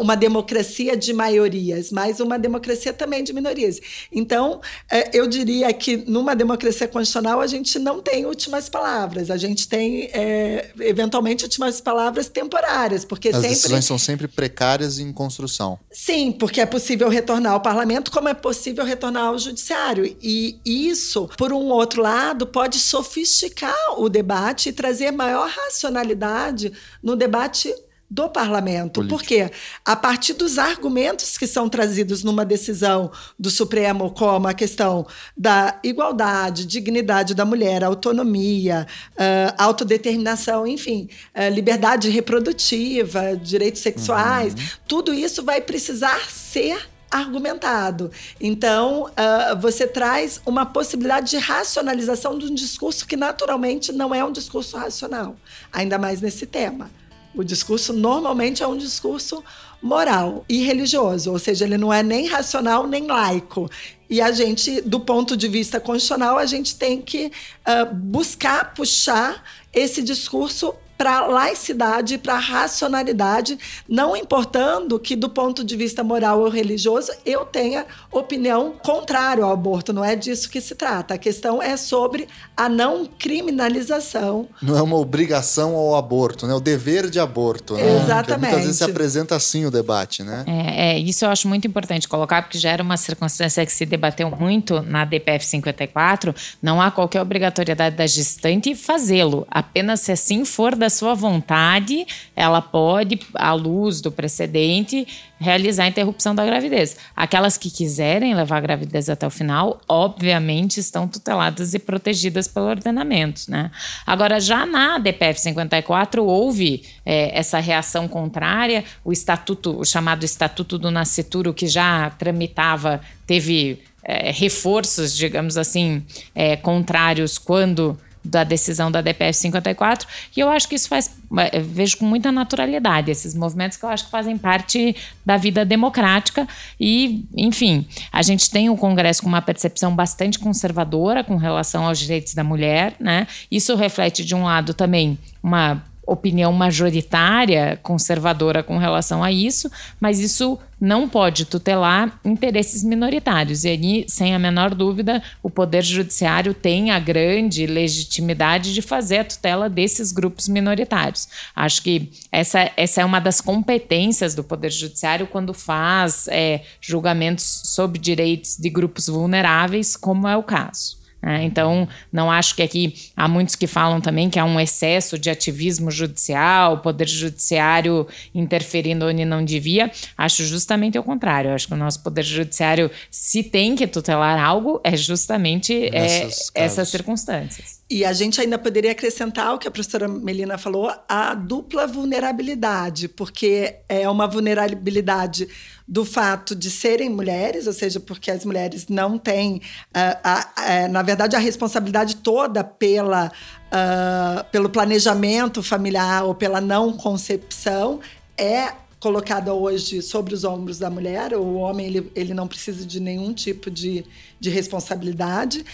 uma democracia de maiorias, mas uma democracia também de minorias. Então, é, eu diria que numa democracia constitucional a gente não tem últimas palavras, a gente tem é, eventualmente últimas palavras temporárias, porque As sempre decisões são sempre precárias e em construção. Sim, porque é possível retornar ao parlamento, como é possível retornar ao judiciário. E isso, por um outro lado, pode sofisticar o debate e trazer maior racionalidade no debate do parlamento. Político. Porque a partir dos argumentos que são trazidos numa decisão do Supremo, como a questão da igualdade, dignidade da mulher, autonomia, uh, autodeterminação, enfim, uh, liberdade reprodutiva, direitos sexuais, uhum. tudo isso vai precisar ser argumentado. Então, uh, você traz uma possibilidade de racionalização de um discurso que naturalmente não é um discurso racional, ainda mais nesse tema. O discurso normalmente é um discurso moral e religioso, ou seja, ele não é nem racional nem laico. E a gente, do ponto de vista constitucional, a gente tem que uh, buscar puxar esse discurso para laicidade e para racionalidade, não importando que do ponto de vista moral ou religioso eu tenha opinião contrária ao aborto, não é disso que se trata. A questão é sobre a não criminalização. Não é uma obrigação ao aborto, né? O dever de aborto, né? Exatamente. Porque muitas vezes se apresenta assim o debate, né? É, é, isso eu acho muito importante colocar, porque já era uma circunstância que se debateu muito na DPF 54, não há qualquer obrigatoriedade da gestante fazê-lo, apenas se assim for da da sua vontade, ela pode, à luz do precedente, realizar a interrupção da gravidez. Aquelas que quiserem levar a gravidez até o final, obviamente estão tuteladas e protegidas pelo ordenamento, né? Agora, já na DPF 54 houve é, essa reação contrária, o estatuto, o chamado Estatuto do Nascituro, que já tramitava, teve é, reforços, digamos assim, é, contrários quando da decisão da DPF 54, e eu acho que isso faz, é, vejo com muita naturalidade esses movimentos que eu acho que fazem parte da vida democrática e, enfim, a gente tem o Congresso com uma percepção bastante conservadora com relação aos direitos da mulher, né? Isso reflete de um lado também uma opinião majoritária conservadora com relação a isso, mas isso não pode tutelar interesses minoritários. E aí, sem a menor dúvida, o Poder Judiciário tem a grande legitimidade de fazer a tutela desses grupos minoritários. Acho que essa, essa é uma das competências do Poder Judiciário quando faz é, julgamentos sobre direitos de grupos vulneráveis, como é o caso. Né? Então, não acho que aqui há muitos que falam também que há um excesso de ativismo judicial, o poder judiciário interferindo onde não devia. Acho justamente o contrário. Acho que o nosso poder judiciário, se tem que tutelar algo, é justamente é, essas circunstâncias. E a gente ainda poderia acrescentar o que a professora Melina falou, a dupla vulnerabilidade, porque é uma vulnerabilidade do fato de serem mulheres, ou seja, porque as mulheres não têm, uh, a, a, na verdade, a responsabilidade toda pela, uh, pelo planejamento familiar ou pela não concepção é colocada hoje sobre os ombros da mulher. O homem ele, ele não precisa de nenhum tipo de, de responsabilidade.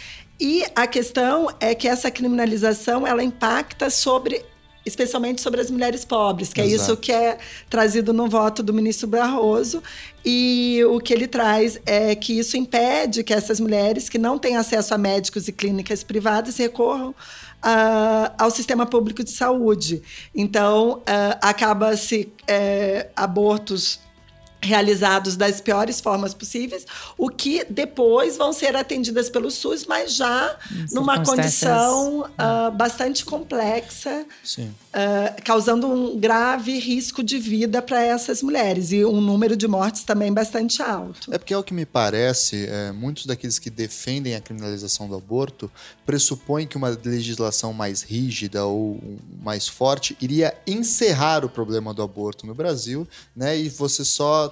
E a questão é que essa criminalização ela impacta sobre especialmente sobre as mulheres pobres, que Exato. é isso que é trazido no voto do ministro Barroso. E o que ele traz é que isso impede que essas mulheres que não têm acesso a médicos e clínicas privadas recorram uh, ao sistema público de saúde. Então, uh, acaba-se uh, abortos realizados das piores formas possíveis, o que depois vão ser atendidas pelo SUS, mas já numa condição uh, bastante complexa, uh, causando um grave risco de vida para essas mulheres e um número de mortes também bastante alto. É porque é o que me parece, é, muitos daqueles que defendem a criminalização do aborto pressupõem que uma legislação mais rígida ou mais forte iria encerrar o problema do aborto no Brasil, né? E você só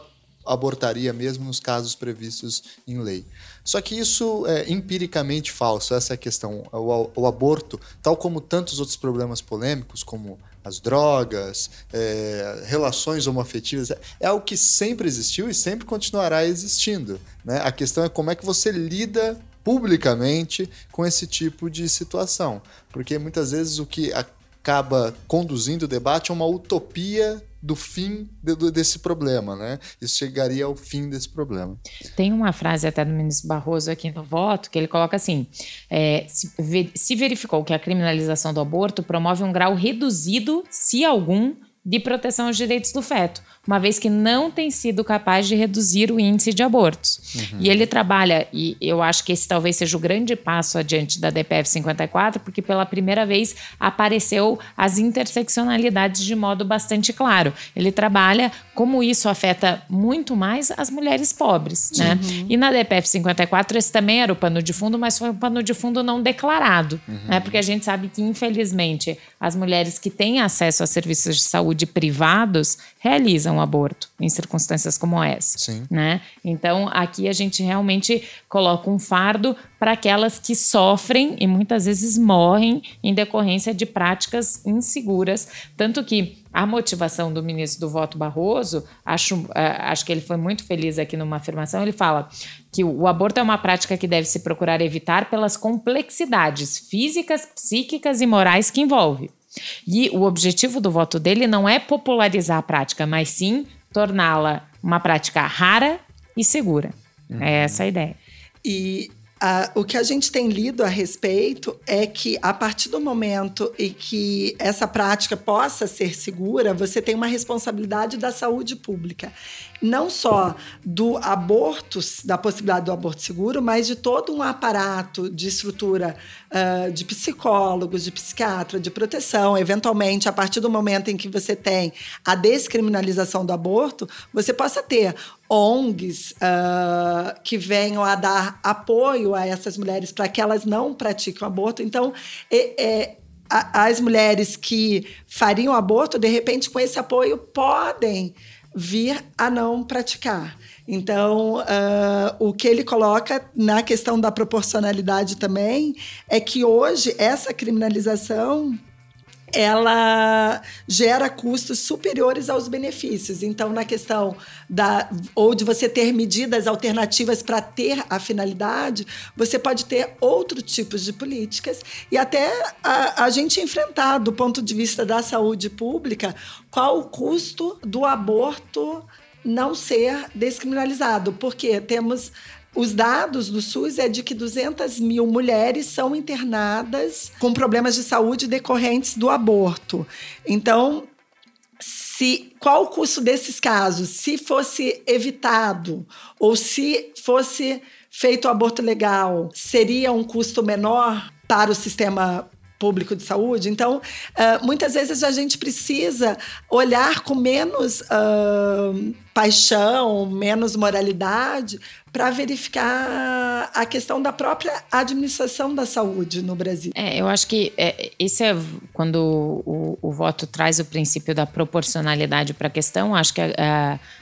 abortaria mesmo nos casos previstos em lei. Só que isso é empiricamente falso, essa é a questão. O, o aborto, tal como tantos outros problemas polêmicos, como as drogas, é, relações homoafetivas, é algo que sempre existiu e sempre continuará existindo. Né? A questão é como é que você lida publicamente com esse tipo de situação. Porque muitas vezes o que acaba conduzindo o debate é uma utopia do fim de, desse problema, né? Isso chegaria ao fim desse problema. Tem uma frase até do ministro Barroso aqui no voto que ele coloca assim: é, se, se verificou que a criminalização do aborto promove um grau reduzido, se algum, de proteção aos direitos do feto, uma vez que não tem sido capaz de reduzir o índice de abortos. Uhum. E ele trabalha, e eu acho que esse talvez seja o grande passo adiante da DPF 54, porque pela primeira vez apareceu as interseccionalidades de modo bastante claro. Ele trabalha como isso afeta muito mais as mulheres pobres, né? Uhum. E na DPF 54 esse também era o pano de fundo, mas foi um pano de fundo não declarado, uhum. né? Porque a gente sabe que infelizmente as mulheres que têm acesso a serviços de saúde privados realizam um aborto em circunstâncias como essa. Sim. Né? Então, aqui a gente realmente coloca um fardo para aquelas que sofrem e muitas vezes morrem em decorrência de práticas inseguras. Tanto que a motivação do ministro do voto Barroso, acho, uh, acho que ele foi muito feliz aqui numa afirmação, ele fala que o aborto é uma prática que deve se procurar evitar pelas complexidades físicas, psíquicas e morais que envolve. E o objetivo do voto dele não é popularizar a prática, mas sim torná-la uma prática rara e segura. Uhum. É essa a ideia. E Uh, o que a gente tem lido a respeito é que, a partir do momento em que essa prática possa ser segura, você tem uma responsabilidade da saúde pública. Não só do aborto, da possibilidade do aborto seguro, mas de todo um aparato de estrutura uh, de psicólogos, de psiquiatra, de proteção. Eventualmente, a partir do momento em que você tem a descriminalização do aborto, você possa ter ONGs uh, que venham a dar apoio a essas mulheres para que elas não pratiquem o aborto. Então, é, é, as mulheres que fariam aborto, de repente, com esse apoio, podem vir a não praticar. Então, uh, o que ele coloca na questão da proporcionalidade também é que hoje essa criminalização ela gera custos superiores aos benefícios. Então, na questão da ou de você ter medidas alternativas para ter a finalidade, você pode ter outros tipos de políticas e até a, a gente enfrentar, do ponto de vista da saúde pública, qual o custo do aborto não ser descriminalizado, porque temos os dados do SUS é de que 200 mil mulheres são internadas com problemas de saúde decorrentes do aborto. Então, se qual o custo desses casos? Se fosse evitado ou se fosse feito o aborto legal, seria um custo menor para o sistema público de saúde. Então, uh, muitas vezes a gente precisa olhar com menos uh, paixão, menos moralidade, para verificar a questão da própria administração da saúde no Brasil. É, eu acho que é, esse é quando o, o, voto traz o princípio da proporcionalidade para a questão. Acho que a,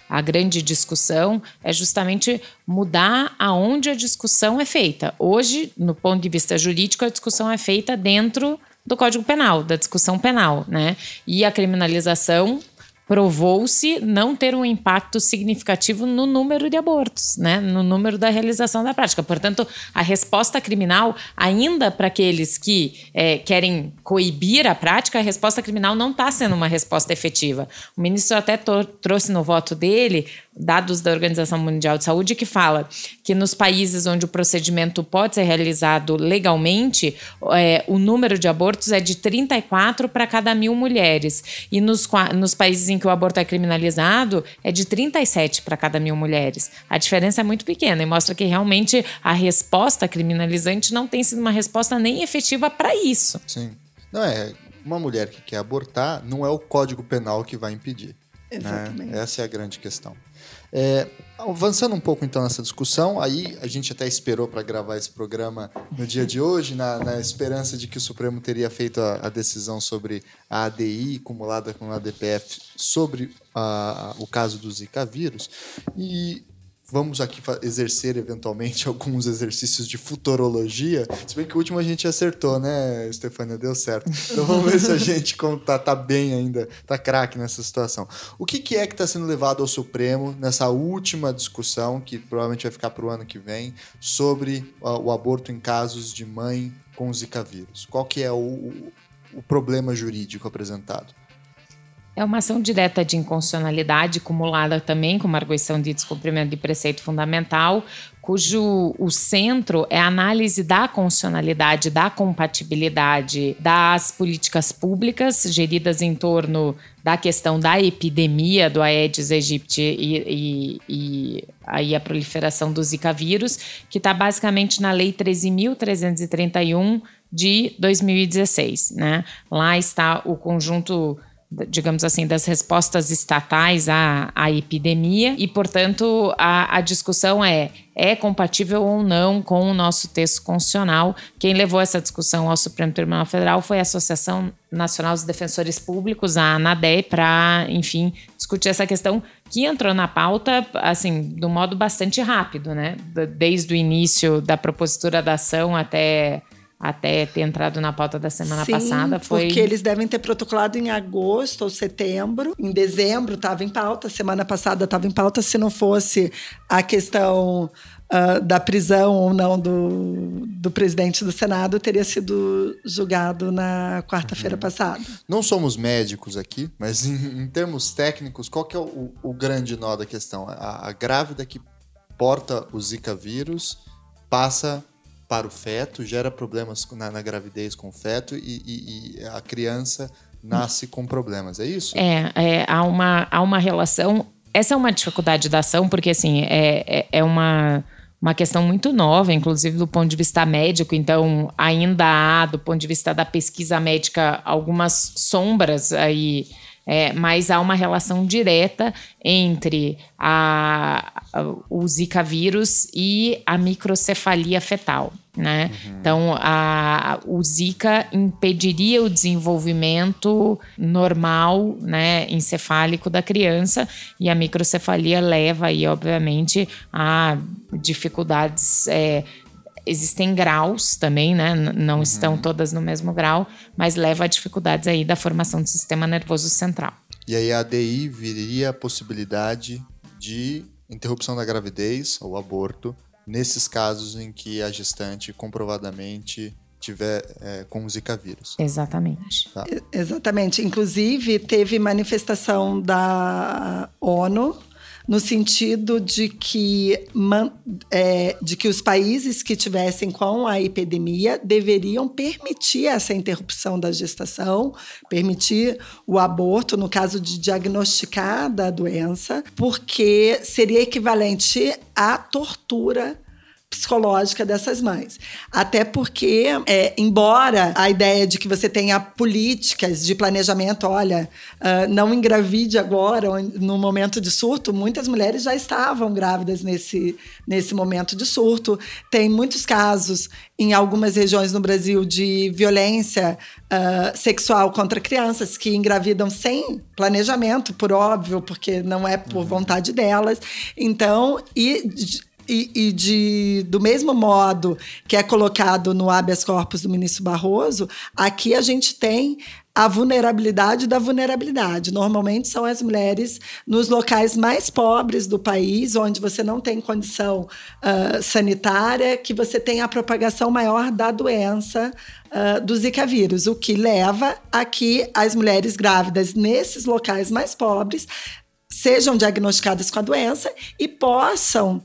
a, a grande discussão é justamente mudar aonde a discussão é feita. Hoje, no ponto de vista jurídico, a discussão é feita dentro do Código Penal, da discussão penal, né? E a criminalização provou-se não ter um impacto significativo no número de abortos, né? no número da realização da prática. Portanto, a resposta criminal, ainda para aqueles que é, querem coibir a prática, a resposta criminal não está sendo uma resposta efetiva. O ministro até trouxe no voto dele dados da Organização Mundial de Saúde que fala que nos países onde o procedimento pode ser realizado legalmente, é, o número de abortos é de 34 para cada mil mulheres. E nos, nos países em que o aborto é criminalizado, é de 37 para cada mil mulheres. A diferença é muito pequena e mostra que realmente a resposta criminalizante não tem sido uma resposta nem efetiva para isso. Sim. Não é. Uma mulher que quer abortar, não é o Código Penal que vai impedir. Né? Exatamente. Né? Essa é a grande questão. É, avançando um pouco então nessa discussão, aí a gente até esperou para gravar esse programa no dia de hoje, na, na esperança de que o Supremo teria feito a, a, decisão sobre a ADI acumulada com a ADPF sobre a, o caso do Zika vírus. E vamos aqui exercer eventualmente alguns exercícios de futurologia. Se bem que o último a gente acertou, né, Stefania? Deu certo. Então vamos ver se a gente tá, tá bem ainda, tá craque nessa situação. O que, que é que está sendo levado ao Supremo nessa última discussão, que provavelmente vai ficar para o ano que vem, sobre o aborto em casos de mãe com Zika vírus? Qual que é o, o problema jurídico apresentado? É uma ação direta de inconstitucionalidade, acumulada também com uma arguição de descumprimento de preceito fundamental, cujo o centro é a análise da constitucionalidade, da compatibilidade das políticas públicas geridas em torno da questão da epidemia do Aedes aegypti e, e, e aí a proliferação do Zika vírus, que está basicamente na Lei 13.331 de 2016. Né? Lá está o conjunto digamos assim, das respostas estatais à, à epidemia e, portanto, a, a discussão é é compatível ou não com o nosso texto constitucional. Quem levou essa discussão ao Supremo Tribunal Federal foi a Associação Nacional dos Defensores Públicos, a ANADE, para, enfim, discutir essa questão que entrou na pauta, assim, um modo bastante rápido, né? Desde o início da propositura da ação até até ter entrado na pauta da semana Sim, passada foi. Porque eles devem ter protocolado em agosto ou setembro. Em dezembro estava em pauta, semana passada estava em pauta. Se não fosse a questão uh, da prisão ou não do, do presidente do Senado, teria sido julgado na quarta-feira uhum. passada. Não somos médicos aqui, mas em, em, termos técnicos, qual que é o, o grande nó da questão? A, a grávida que porta o Zika vírus passa para o feto, gera problemas na, na gravidez com o feto e, e, e, a criança nasce com problemas, é isso? É, é, há, uma, há uma relação. Essa é uma dificuldade da ação, porque assim, é, é, é uma, uma questão muito nova, inclusive do ponto de vista médico, então ainda há, do ponto de vista da pesquisa médica, algumas sombras aí é, mas há uma relação direta entre a, a, o Zika vírus e a microcefalia fetal. Né? Uhum. Então, a, o Zika impediria o desenvolvimento normal, né, encefálico da criança, e a microcefalia leva aí, obviamente, a dificuldades é, existem graus também, né? Não uhum. estão todas no mesmo grau, mas leva a dificuldades aí da formação do sistema nervoso central. E aí a ADI viria a possibilidade de interrupção da gravidez ou aborto nesses casos em que a gestante comprovadamente tiver é, com o Zika vírus. Exatamente. Tá. Exatamente. Inclusive, teve manifestação da ONU no sentido de que, é, de que os países que tivessem com a epidemia deveriam permitir essa interrupção da gestação, permitir o aborto no caso de diagnosticada a doença, porque seria equivalente à tortura psicológica dessas mães. Até porque, é, embora a ideia de que você tenha políticas de planejamento, olha, uh, não engravide agora, no momento de surto, muitas mulheres já estavam grávidas nesse, nesse momento de surto. Tem muitos casos em algumas regiões no Brasil de violência uh, sexual contra crianças que engravidam sem planejamento, por óbvio, porque não é por uhum. vontade delas. Então, e e, e, de, do mesmo modo que é colocado no habeas corpus do ministro Barroso, aqui a gente tem a vulnerabilidade da vulnerabilidade. Normalmente são as mulheres nos locais mais pobres do país, onde você não tem condição uh, sanitária, que você tem a propagação maior da doença uh, do Zika vírus, o que leva a que as mulheres grávidas nesses locais mais pobres sejam diagnosticadas com a doença e possam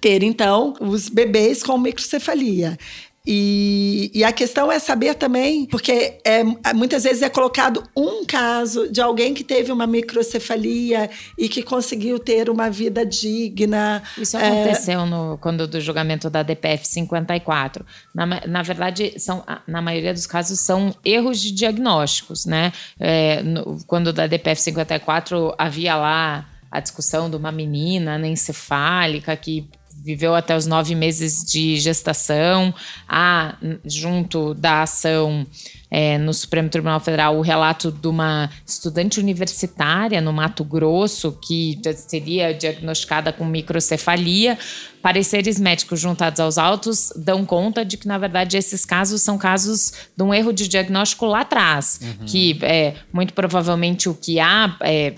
ter, então, os bebês com microcefalia. E, e, a questão é saber também, porque é, muitas vezes é colocado um caso de alguém que teve uma microcefalia e que conseguiu ter uma vida digna. Isso aconteceu é... no, quando do julgamento da DPF 54. Na, na verdade, são, na maioria dos casos, são erros de diagnósticos, né? É, no, quando da DPF 54 havia lá a discussão de uma menina anencefálica que viveu até os nove meses de gestação. Há, junto da ação é, no Supremo Tribunal Federal, o relato de uma estudante universitária no Mato Grosso que seria diagnosticada com microcefalia. Pareceres médicos juntados aos autos dão conta de que, na verdade, esses casos são casos de um erro de diagnóstico lá atrás, uhum. que é, muito provavelmente o que há é,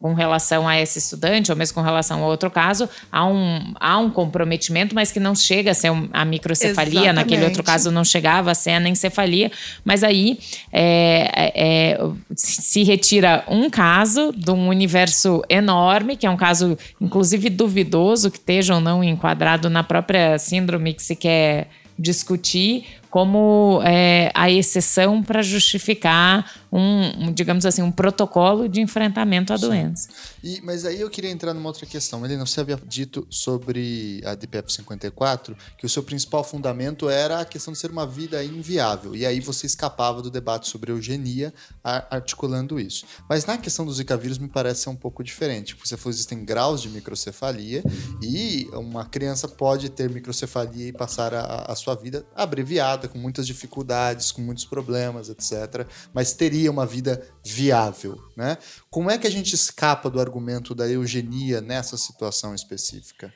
com relação a esse estudante, ou mesmo com relação a outro caso, há um, há um comprometimento, mas que não chega a ser a microcefalia. Exatamente. Naquele outro caso não chegava a ser a anencefalia. Mas aí é, é, é, se retira um caso de um universo enorme, que é um caso, inclusive, duvidoso, que esteja ou não enquadrado na própria síndrome que se quer discutir como é, a exceção para justificar um, um, digamos assim, um protocolo de enfrentamento à Sim. doença. E, mas aí eu queria entrar numa outra questão. Helena, você havia dito sobre a DPF 54 que o seu principal fundamento era a questão de ser uma vida inviável. E aí você escapava do debate sobre eugenia articulando isso. Mas na questão do Zika vírus me parece ser um pouco diferente. Você falou existem graus de microcefalia e uma criança pode ter microcefalia e passar a, a sua vida abreviada, com muitas dificuldades, com muitos problemas, etc. Mas teria uma vida viável, né? Como é que a gente escapa do argumento da eugenia nessa situação específica?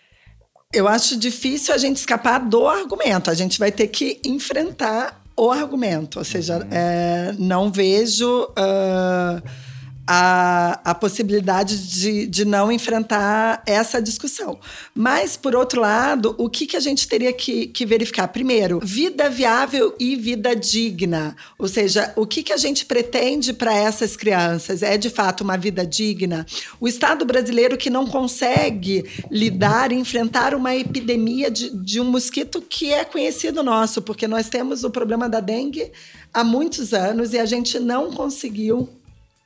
Eu acho difícil a gente escapar do argumento. A gente vai ter que enfrentar o argumento. Ou seja, uhum. é, não vejo. Uh a, a possibilidade de, de não enfrentar essa discussão. Mas, por outro lado, o que, que a gente teria que, que verificar? Primeiro, vida viável e vida digna. Ou seja, o que, que a gente pretende para essas crianças? É de fato uma vida digna? O Estado brasileiro que não consegue lidar e enfrentar uma epidemia de, de um mosquito que é conhecido nosso, porque nós temos o problema da dengue há muitos anos e a gente não conseguiu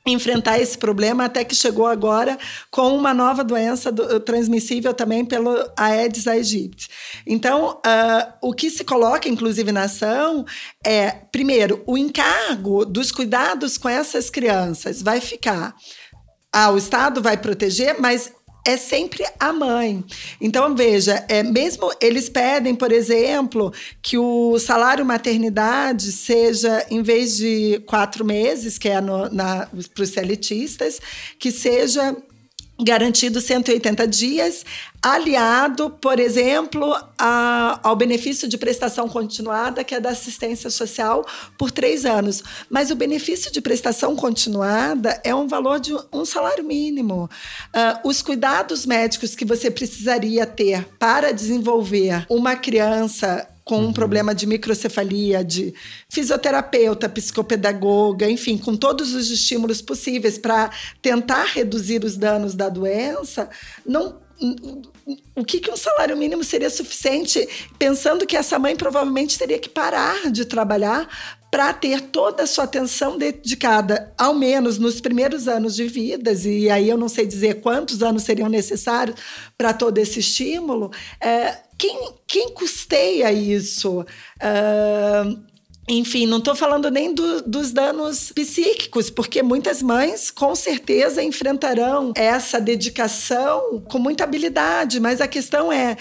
enfrentar esse problema até que chegou agora com uma nova doença do, transmissível também pelo Aedes aegypti. Então, uh, o que se coloca, inclusive, na ação é, primeiro, o encargo dos cuidados com essas crianças vai ficar ah, o Estado vai proteger, mas é sempre a mãe. Então, veja, é, mesmo eles pedem, por exemplo, que o salário maternidade seja, em vez de quatro meses, que é para os celitistas, que seja garantido 180 dias, aliado, por exemplo, a, ao benefício de prestação continuada, que é da assistência social, por três anos. Mas o benefício de prestação continuada é um valor de um salário mínimo. Uh, os cuidados médicos que você precisaria ter para desenvolver uma criança com um uhum. problema de microcefalia, de fisioterapeuta, psicopedagoga, enfim, com todos os estímulos possíveis para tentar reduzir os danos da doença, não o que, que um salário mínimo seria suficiente, pensando que essa mãe provavelmente teria que parar de trabalhar para ter toda a sua atenção dedicada, ao menos nos primeiros anos de vidas, e aí eu não sei dizer quantos anos seriam necessários para todo esse estímulo. É, quem, quem custeia isso? Uh, enfim, não estou falando nem do, dos danos psíquicos, porque muitas mães com certeza enfrentarão essa dedicação com muita habilidade, mas a questão é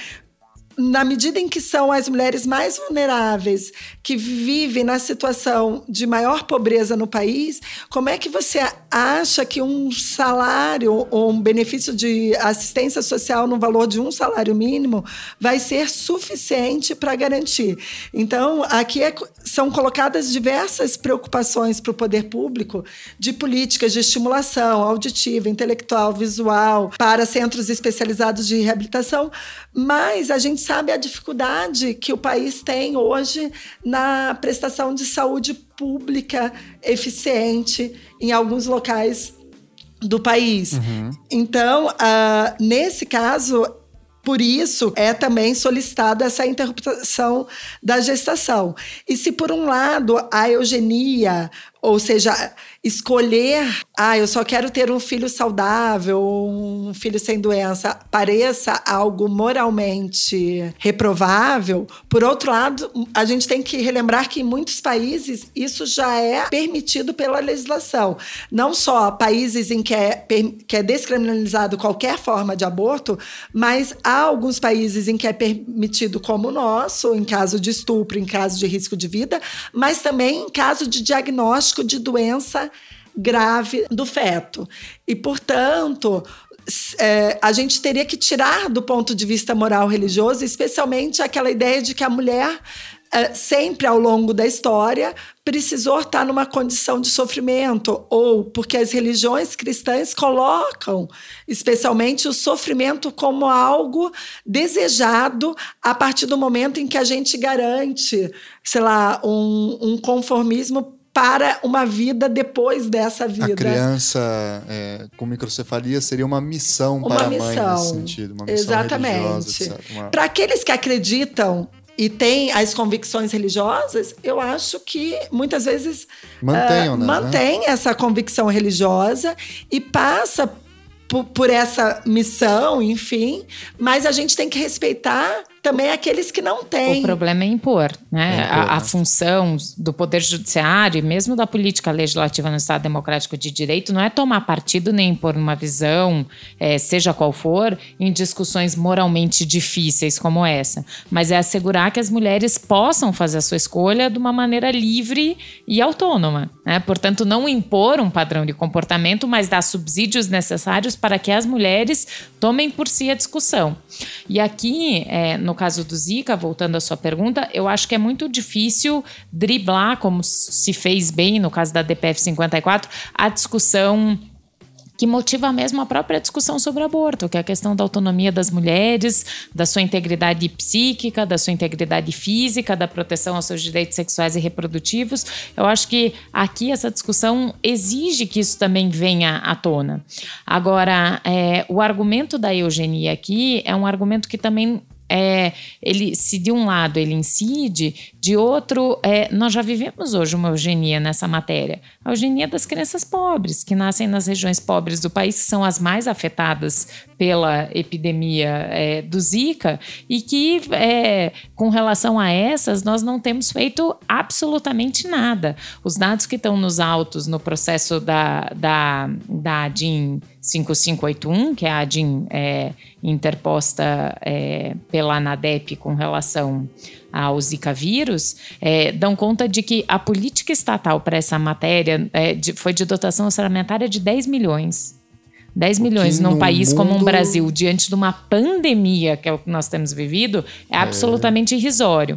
na medida em que são as mulheres mais vulneráveis que vivem na situação de maior pobreza no país, como é que você acha que um salário ou um benefício de assistência social no valor de um salário mínimo vai ser suficiente para garantir? Então, aqui é, são colocadas diversas preocupações para o poder público de políticas de estimulação auditiva, intelectual, visual para centros especializados de reabilitação, mas a gente sabe a dificuldade que o país tem hoje na prestação de saúde pública eficiente em alguns locais do país. Uhum. Então, uh, nesse caso, por isso, é também solicitada essa interrupção da gestação. E se, por um lado, a eugenia, ou seja, escolher, ah, eu só quero ter um filho saudável, um filho sem doença, pareça algo moralmente reprovável, por outro lado, a gente tem que relembrar que em muitos países isso já é permitido pela legislação. Não só países em que é, que é descriminalizado qualquer forma de aborto, mas há alguns países em que é permitido, como o nosso, em caso de estupro, em caso de risco de vida, mas também em caso de diagnóstico de doença grave do feto. E, portanto, é, a gente teria que tirar do ponto de vista moral religioso, especialmente aquela ideia de que a mulher é, sempre ao longo da história precisou estar numa condição de sofrimento, ou porque as religiões cristãs colocam especialmente o sofrimento como algo desejado a partir do momento em que a gente garante, sei lá, um, um conformismo para uma vida depois dessa vida. A criança é, com microcefalia seria uma missão uma para missão, a mãe nesse sentido, uma missão Exatamente. Uma... Para aqueles que acreditam e têm as convicções religiosas, eu acho que muitas vezes Mantenham, uh, né? mantém essa convicção religiosa e passa por, por, essa missão, enfim, mas a gente tem que respeitar também aqueles que não têm. O problema é impor, né? É impor, a, a, função do Poder Judiciário e mesmo da política legislativa no Estado Democrático de Direito não é tomar partido nem impor uma visão, é, seja qual for, em discussões moralmente difíceis como essa, mas é assegurar que as mulheres possam fazer a sua escolha de uma maneira livre e autônoma. Né? Portanto, não impor um padrão de comportamento, mas dar subsídios necessários para que as mulheres tomem por si a discussão. E aqui, é, no caso do Zika, voltando à sua pergunta, eu acho que é muito difícil driblar, como se fez bem no caso da DPF 54, a discussão que motiva mesmo a própria discussão sobre aborto, que é a questão da autonomia das mulheres, da sua integridade psíquica, da sua integridade física, da proteção aos seus direitos sexuais e reprodutivos. Eu acho que aqui essa discussão exige que isso também venha à tona. Agora, é, o argumento da eugenia aqui é um argumento que também é, ele, se de um lado ele incide, de outro, é, nós já vivemos hoje uma eugenia nessa matéria. A eugenia das crianças pobres, que nascem nas regiões pobres do país, que são as mais afetadas pela epidemia é, do Zika, e que, é, com relação a essas, nós não temos feito absolutamente nada. Os dados que estão nos autos no processo da, da, da ADIM 5581, que é a ADIM é, interposta é, pela ANADEP com relação ao Zika vírus, é, dão conta de que a política estatal para essa matéria é, de, foi de dotação orçamentária de 10 milhões 10 milhões num país mundo... como o Brasil, diante de uma pandemia, que é o que nós temos vivido, é, é. absolutamente irrisório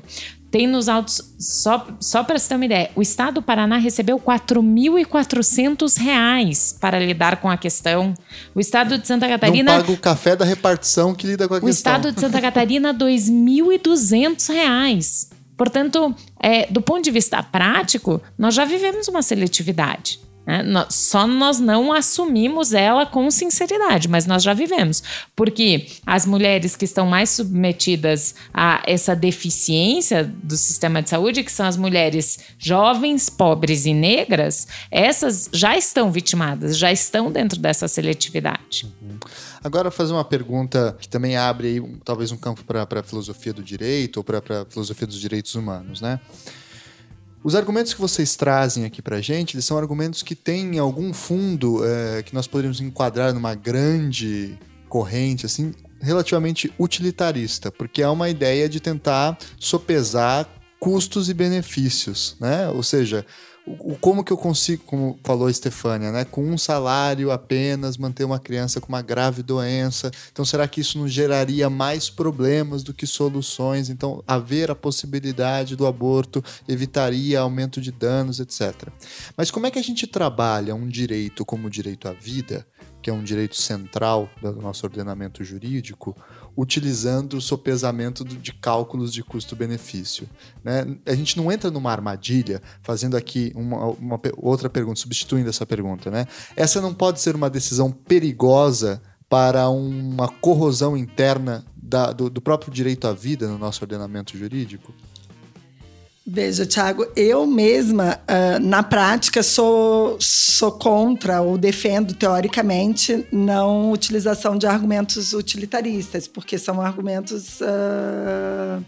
tem nos autos, só, só para você ter uma ideia, o Estado do Paraná recebeu R$ 4.400 para lidar com a questão. O Estado de Santa Catarina... Não paga o café da repartição que lida com a o questão. O Estado de Santa Catarina, R$ 2.200. Portanto, é, do ponto de vista prático, nós já vivemos uma seletividade. Né? Só nós não assumimos ela com sinceridade, mas nós já vivemos. Porque as mulheres que estão mais submetidas a essa deficiência do sistema de saúde, que são as mulheres jovens, pobres e negras, essas já estão vitimadas, já estão dentro dessa seletividade. Uhum. Agora, fazer uma pergunta que também abre aí, talvez um campo para a filosofia do direito ou para a filosofia dos direitos humanos, né? Os argumentos que vocês trazem aqui para gente, eles são argumentos que têm algum fundo é, que nós poderíamos enquadrar numa grande corrente, assim, relativamente utilitarista, porque é uma ideia de tentar sopesar custos e benefícios, né? Ou seja, o, como que eu consigo, como falou a Estefânia, né, com um salário apenas manter uma criança com uma grave doença? Então, será que isso não geraria mais problemas do que soluções? Então, haver a possibilidade do aborto evitaria aumento de danos, etc. Mas como é que a gente trabalha um direito como o direito à vida, que é um direito central do nosso ordenamento jurídico, utilizando o sopesamento de cálculos de custo-benefício. Né? A gente não entra numa armadilha, fazendo aqui uma, uma, outra pergunta, substituindo essa pergunta. Né? Essa não pode ser uma decisão perigosa para uma corrosão interna da, do, do próprio direito à vida no nosso ordenamento jurídico? Veja, Thiago, eu mesma, uh, na prática, sou, sou contra ou defendo, teoricamente, não utilização de argumentos utilitaristas, porque são argumentos uh,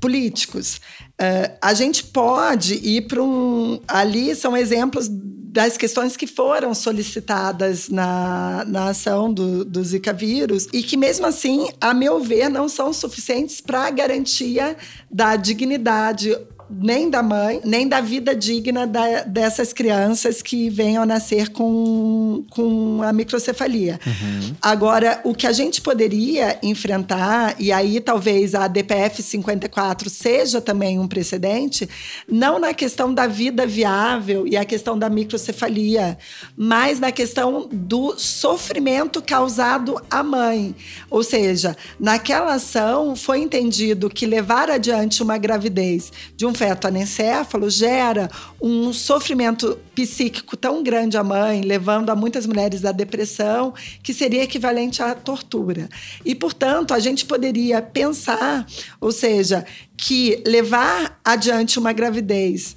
políticos. Uh, a gente pode ir para um. Ali são exemplos das questões que foram solicitadas na, na ação do, do Zika vírus e que, mesmo assim, a meu ver, não são suficientes para a garantia da dignidade nem da mãe, nem da vida digna da, dessas crianças que venham a nascer com, com a microcefalia. Uhum. Agora, o que a gente poderia enfrentar, e aí talvez a DPF 54 seja também um precedente, não na questão da vida viável e a questão da microcefalia, mas na questão do sofrimento causado à mãe. Ou seja, naquela ação foi entendido que levar adiante uma gravidez de um feto anencéfalo gera um sofrimento psíquico tão grande à mãe, levando a muitas mulheres à depressão, que seria equivalente à tortura. E, portanto, a gente poderia pensar, ou seja, que levar adiante uma gravidez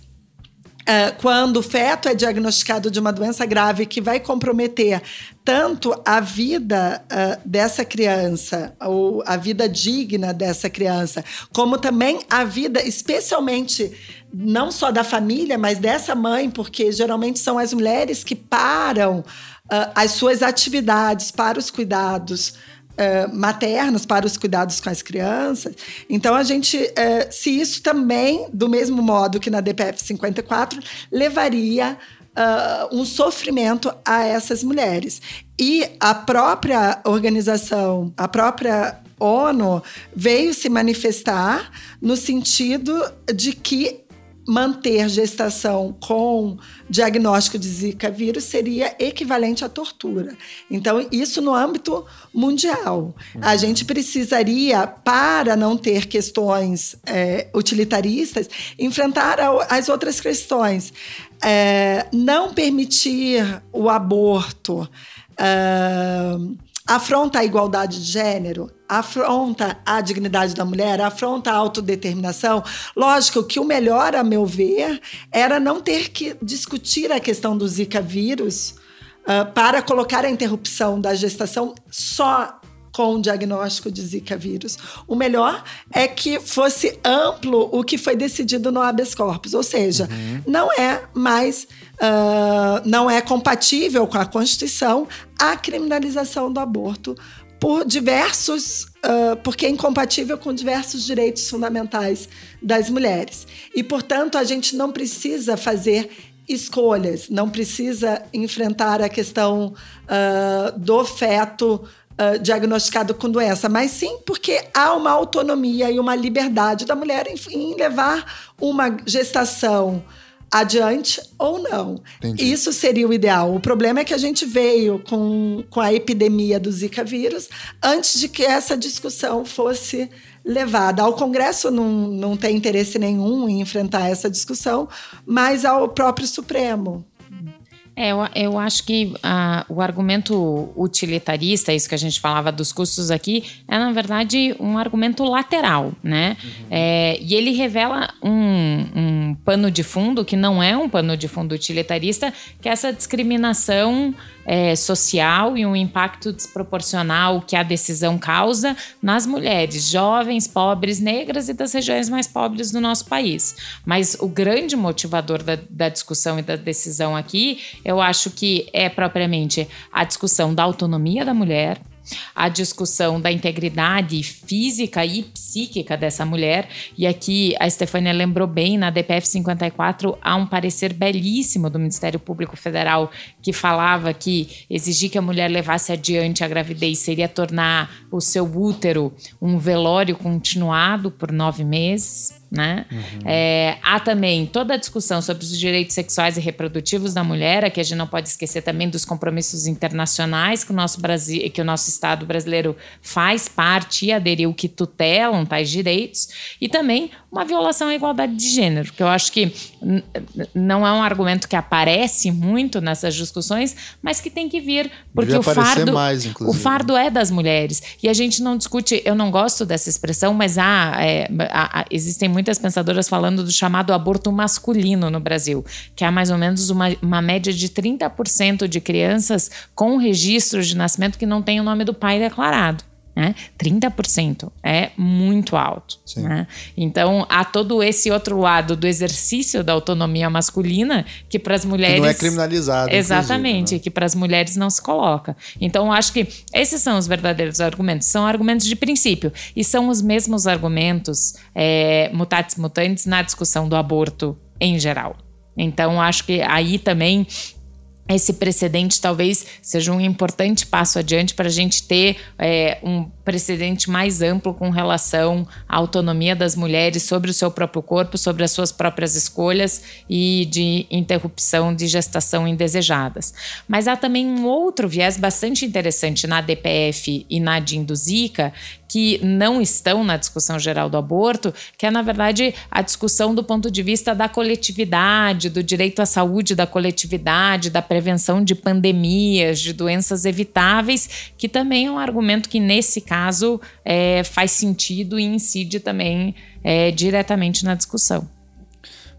quando o feto é diagnosticado de uma doença grave que vai comprometer tanto a vida uh, dessa criança, ou a vida digna dessa criança, como também a vida, especialmente não só da família, mas dessa mãe, porque geralmente são as mulheres que param uh, as suas atividades para os cuidados maternos para os cuidados com as crianças. Então, a gente, uh, se isso também, do mesmo modo que na DPF 54, levaria Uh, um sofrimento a essas mulheres. E a própria organização, a própria ONU veio se manifestar no sentido de que manter gestação com diagnóstico de Zika vírus seria equivalente à tortura. Então, isso no âmbito mundial. A uhum. gente precisaria, para não ter questões é, utilitaristas, enfrentar as outras questões. É, não permitir o aborto. Uh, afronta a igualdade de gênero, afronta a dignidade da mulher, afronta a autodeterminação. Lógico que o melhor, a meu ver, era não ter que discutir a questão do Zika vírus uh, para colocar a interrupção da gestação só com o diagnóstico de Zika vírus. O melhor é que fosse amplo o que foi decidido no habeas corpus, ou seja, uhum. não é mais, uh, não é compatível com a Constituição a criminalização do aborto por diversos, uh, porque é incompatível com diversos direitos fundamentais das mulheres. E, portanto, a gente não precisa fazer escolhas, não precisa enfrentar a questão uh, do feto uh, diagnosticado com doença, mas sim porque há uma autonomia e uma liberdade da mulher em, em levar uma gestação adiante ou não. Entendi. Isso seria o ideal. O problema é que a gente veio com, com a epidemia do Zika vírus antes de que essa discussão fosse levada. Ao Congresso não, não tem interesse nenhum em enfrentar essa discussão, mas ao próprio Supremo. É, eu, eu acho que uh, o argumento utilitarista, isso que a gente falava dos custos aqui, é na verdade um argumento lateral, né? Uhum. É, e ele revela um, um pano de fundo que não é um pano de fundo utilitarista, que é essa discriminação é, social e um impacto desproporcional que a decisão causa nas mulheres jovens, pobres, negras e das regiões mais pobres do nosso país. Mas o grande motivador da, da discussão e da decisão aqui, eu acho que é propriamente a discussão da autonomia da mulher a discussão da integridade física e psíquica dessa mulher. E aqui a Stefania lembrou bem, na DPF 54 há um parecer belíssimo do Ministério Público Federal que falava que exigir que a mulher levasse adiante a gravidez seria tornar o seu útero um velório continuado por nove meses. Né? Uhum. É, há também toda a discussão sobre os direitos sexuais e reprodutivos da mulher, aqui a gente não pode esquecer também dos compromissos internacionais que o nosso, Brasil, que o nosso Estado brasileiro faz parte e aderiu que tutelam tais direitos, e também uma violação à igualdade de gênero, que eu acho que não é um argumento que aparece muito nessas discussões, mas que tem que vir, porque o fardo, mais, o fardo é das mulheres. E a gente não discute, eu não gosto dessa expressão, mas há, é, há existem muitas pensadoras falando do chamado aborto masculino no Brasil, que há mais ou menos uma, uma média de 30% de crianças com registro de nascimento que não tem o nome do pai declarado. Né? 30% é muito alto. Né? Então, há todo esse outro lado do exercício da autonomia masculina que para as mulheres. Que não é criminalizado. Exatamente, né? que para as mulheres não se coloca. Então, acho que esses são os verdadeiros argumentos. São argumentos de princípio. E são os mesmos argumentos é, mutatis mutandis na discussão do aborto em geral. Então, acho que aí também esse precedente talvez seja um importante passo adiante para a gente ter é, um precedente mais amplo com relação à autonomia das mulheres sobre o seu próprio corpo, sobre as suas próprias escolhas e de interrupção de gestação indesejadas. Mas há também um outro viés bastante interessante na DPF e na DIN do Zika, que não estão na discussão geral do aborto, que é, na verdade, a discussão do ponto de vista da coletividade, do direito à saúde da coletividade, da prevenção de pandemias, de doenças evitáveis, que também é um argumento que, nesse caso, caso é, faz sentido e incide também é, diretamente na discussão.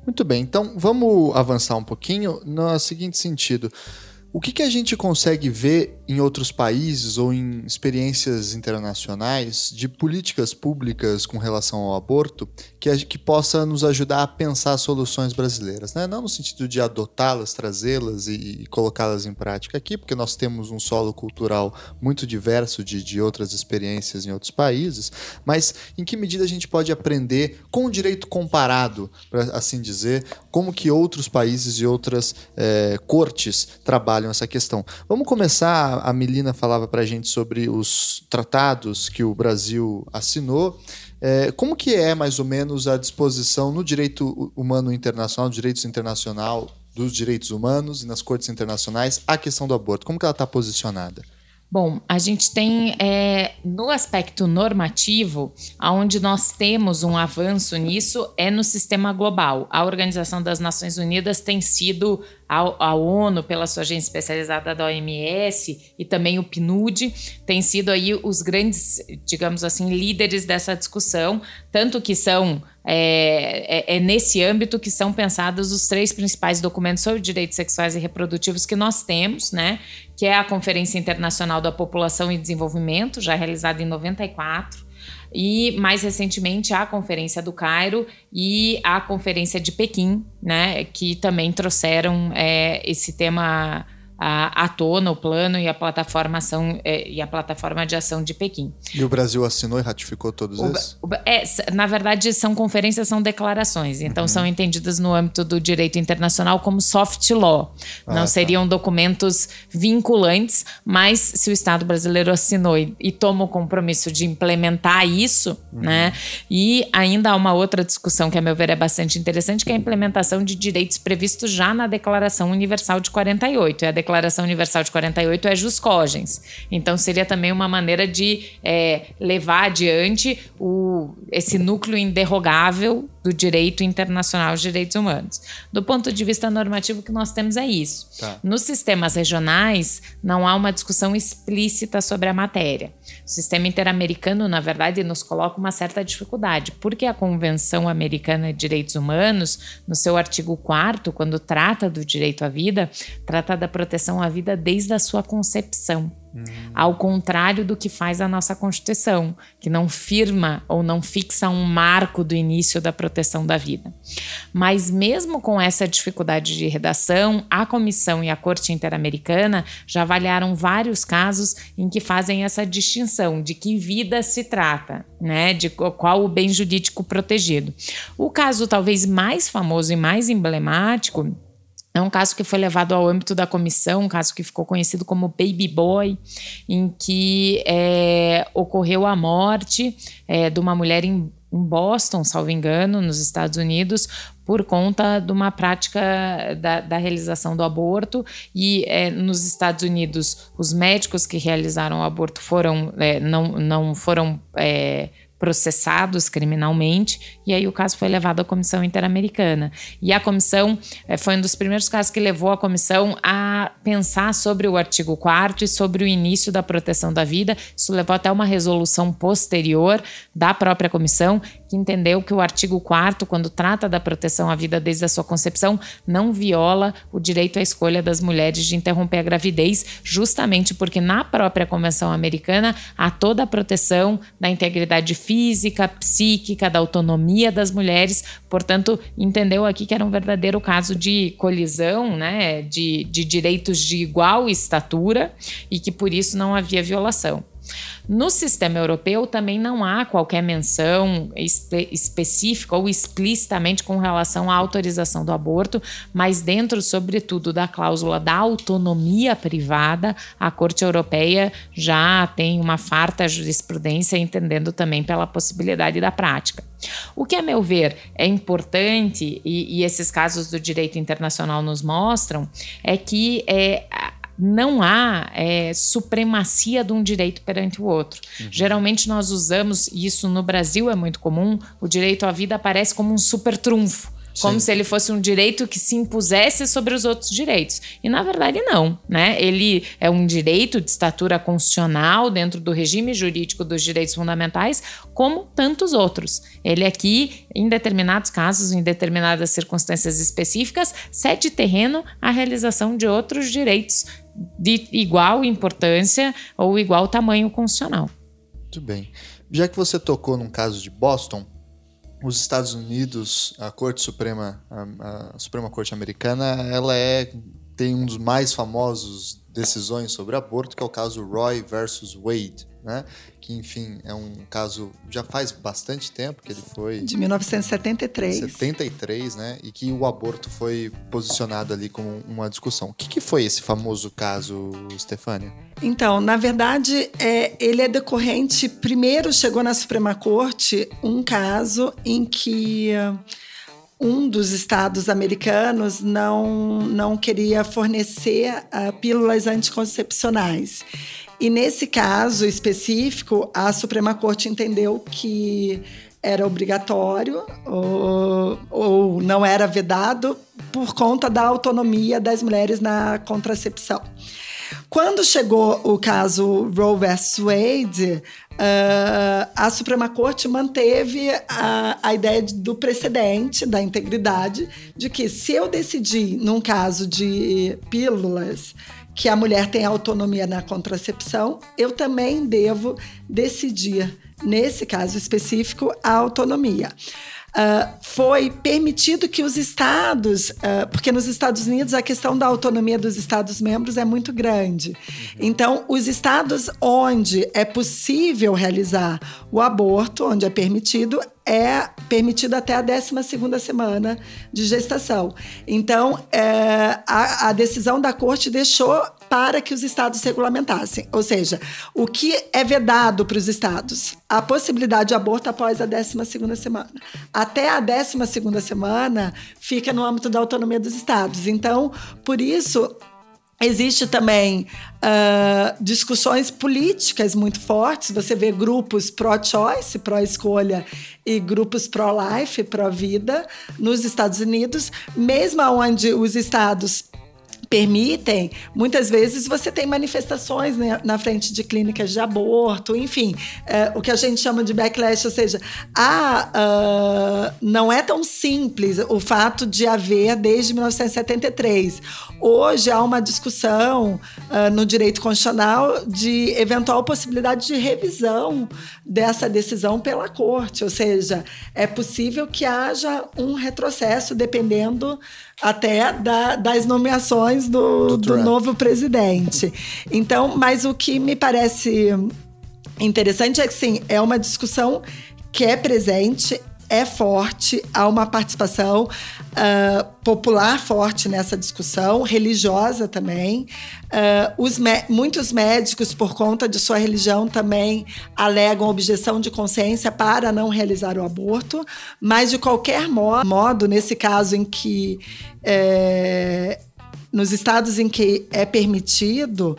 Muito bem, então vamos avançar um pouquinho no seguinte sentido. O que, que a gente consegue ver em outros países ou em experiências internacionais de políticas públicas com relação ao aborto que, que possa nos ajudar a pensar soluções brasileiras? Né? Não no sentido de adotá-las, trazê-las e, e colocá-las em prática aqui, porque nós temos um solo cultural muito diverso de, de outras experiências em outros países, mas em que medida a gente pode aprender com o direito comparado, para assim dizer, como que outros países e outras é, cortes trabalham essa questão. Vamos começar, a Melina falava para a gente sobre os tratados que o Brasil assinou. É, como que é mais ou menos a disposição no direito humano internacional, direitos internacional, dos direitos humanos e nas cortes internacionais a questão do aborto? Como que ela está posicionada? Bom, a gente tem é, no aspecto normativo, onde nós temos um avanço nisso é no sistema global. A Organização das Nações Unidas tem sido a, ONU, pela sua agência especializada da OMS, e também o PNUD, têm sido aí os grandes, digamos assim, líderes dessa discussão, tanto que são é, é, é, nesse âmbito que são pensados os três principais documentos sobre direitos sexuais e reprodutivos que nós temos, né? Que é a Conferência Internacional da População e Desenvolvimento, já realizada em 94, e mais recentemente a Conferência do Cairo e a Conferência de Pequim, né, que também trouxeram é, esse tema à, à tona o plano e a plataforma ação é, e a plataforma de ação de Pequim. E o Brasil assinou e ratificou todos esses? É, na verdade, são conferências, são declarações. Então, uhum. são entendidas no âmbito do direito internacional como soft law. Ah, Não tá. seriam documentos vinculantes, mas se o Estado brasileiro assinou e, e toma o compromisso de implementar isso, uhum. né? E ainda há uma outra discussão que, a meu ver, é bastante interessante, que é a implementação de direitos previstos já na Declaração Universal de 48. É a Declaração Universal de 48 é jus cogens. Então, seria também uma maneira de é, levar adiante o, esse núcleo inderrogável do direito internacional de direitos humanos. Do ponto de vista normativo, o que nós temos é isso. Tá. Nos sistemas regionais, não há uma discussão explícita sobre a matéria. O sistema interamericano, na verdade, nos coloca uma certa dificuldade, porque a Convenção Americana de Direitos Humanos, no seu artigo 4, quando trata do direito à vida, trata da proteção à vida desde a sua concepção. Uhum. Ao contrário do que faz a nossa Constituição, que não firma ou não fixa um marco do início da proteção da vida. Mas, mesmo com essa dificuldade de redação, a Comissão e a Corte Interamericana já avaliaram vários casos em que fazem essa distinção de que vida se trata, né? De qual o bem jurídico protegido. O caso talvez mais famoso e mais emblemático é um caso que foi levado ao âmbito da comissão, um caso que ficou conhecido como Baby Boy, em que é, ocorreu a morte é, de uma mulher em, Boston, salvo engano, nos Estados Unidos, por conta de uma prática da, da realização do aborto. E é, nos Estados Unidos, os médicos que realizaram o aborto foram, é, não, não foram é, processados criminalmente, e aí o caso foi levado à Comissão Interamericana. E a comissão é, foi um dos primeiros casos que levou a comissão a pensar sobre o artigo 4 e sobre o início da proteção da vida. Isso levou até uma resolução posterior da própria comissão, que entendeu que o artigo 4 quando trata da proteção à vida desde a sua concepção, não viola o direito à escolha das mulheres de interromper a gravidez, justamente porque na própria Convenção Americana há toda a proteção da integridade física, psíquica, da autonomia das mulheres. Portanto, entendeu aqui que era um verdadeiro caso de colisão, né, de, de direitos de igual estatura e que por isso não havia violação. No sistema europeu também não há qualquer menção espe específica ou explicitamente com relação à autorização do aborto, mas dentro, sobretudo, da cláusula da autonomia privada, a Corte Europeia já tem uma farta jurisprudência entendendo também pela possibilidade da prática. O que, a meu ver, é importante, e, e esses casos do direito internacional nos mostram, é que é, não há é, supremacia de um direito perante o outro. Uhum. Geralmente nós usamos, e isso no Brasil é muito comum, o direito à vida aparece como um super trunfo. Como Sim. se ele fosse um direito que se impusesse sobre os outros direitos. E na verdade, não. Né? Ele é um direito de estatura constitucional dentro do regime jurídico dos direitos fundamentais, como tantos outros. Ele aqui, em determinados casos, em determinadas circunstâncias específicas, cede terreno à realização de outros direitos de igual importância ou igual tamanho constitucional. Muito bem. Já que você tocou num caso de Boston, os Estados Unidos, a Corte Suprema, a, a Suprema Corte Americana, ela é tem um dos mais famosos decisões sobre aborto, que é o caso Roy versus Wade né? Que, enfim, é um caso já faz bastante tempo que ele foi. De 1973. 73, né? E que o aborto foi posicionado ali como uma discussão. O que, que foi esse famoso caso, Stefânia? Então, na verdade, é, ele é decorrente. Primeiro chegou na Suprema Corte um caso em que um dos estados americanos não, não queria fornecer uh, pílulas anticoncepcionais. E nesse caso específico, a Suprema Corte entendeu que era obrigatório ou, ou não era vedado por conta da autonomia das mulheres na contracepção. Quando chegou o caso Roe vs. Wade, uh, a Suprema Corte manteve a, a ideia do precedente, da integridade, de que se eu decidir, num caso de pílulas, que a mulher tem autonomia na contracepção, eu também devo decidir, nesse caso específico, a autonomia. Uh, foi permitido que os estados, uh, porque nos Estados Unidos a questão da autonomia dos estados-membros é muito grande. Então, os estados onde é possível realizar o aborto, onde é permitido, é permitido até a 12 semana de gestação. Então, é, a, a decisão da corte deixou para que os estados regulamentassem. Ou seja, o que é vedado para os estados? A possibilidade de aborto após a 12 semana. Até a 12 semana fica no âmbito da autonomia dos estados. Então, por isso, Existe também uh, discussões políticas muito fortes. Você vê grupos pró-choice, pró-escolha, e grupos pró-life, pró-vida, nos Estados Unidos, mesmo onde os estados permitem, muitas vezes você tem manifestações né, na frente de clínicas de aborto, enfim, é, o que a gente chama de backlash, ou seja, há, uh, não é tão simples o fato de haver desde 1973. Hoje há uma discussão uh, no direito constitucional de eventual possibilidade de revisão dessa decisão pela corte, ou seja, é possível que haja um retrocesso dependendo até da, das nomeações do, do, do novo presidente. Então, mas o que me parece interessante é que sim, é uma discussão que é presente, é forte, há uma participação uh, popular forte nessa discussão, religiosa também. Uh, os muitos médicos, por conta de sua religião, também alegam objeção de consciência para não realizar o aborto, mas de qualquer mo modo, nesse caso em que. É, nos estados em que é permitido,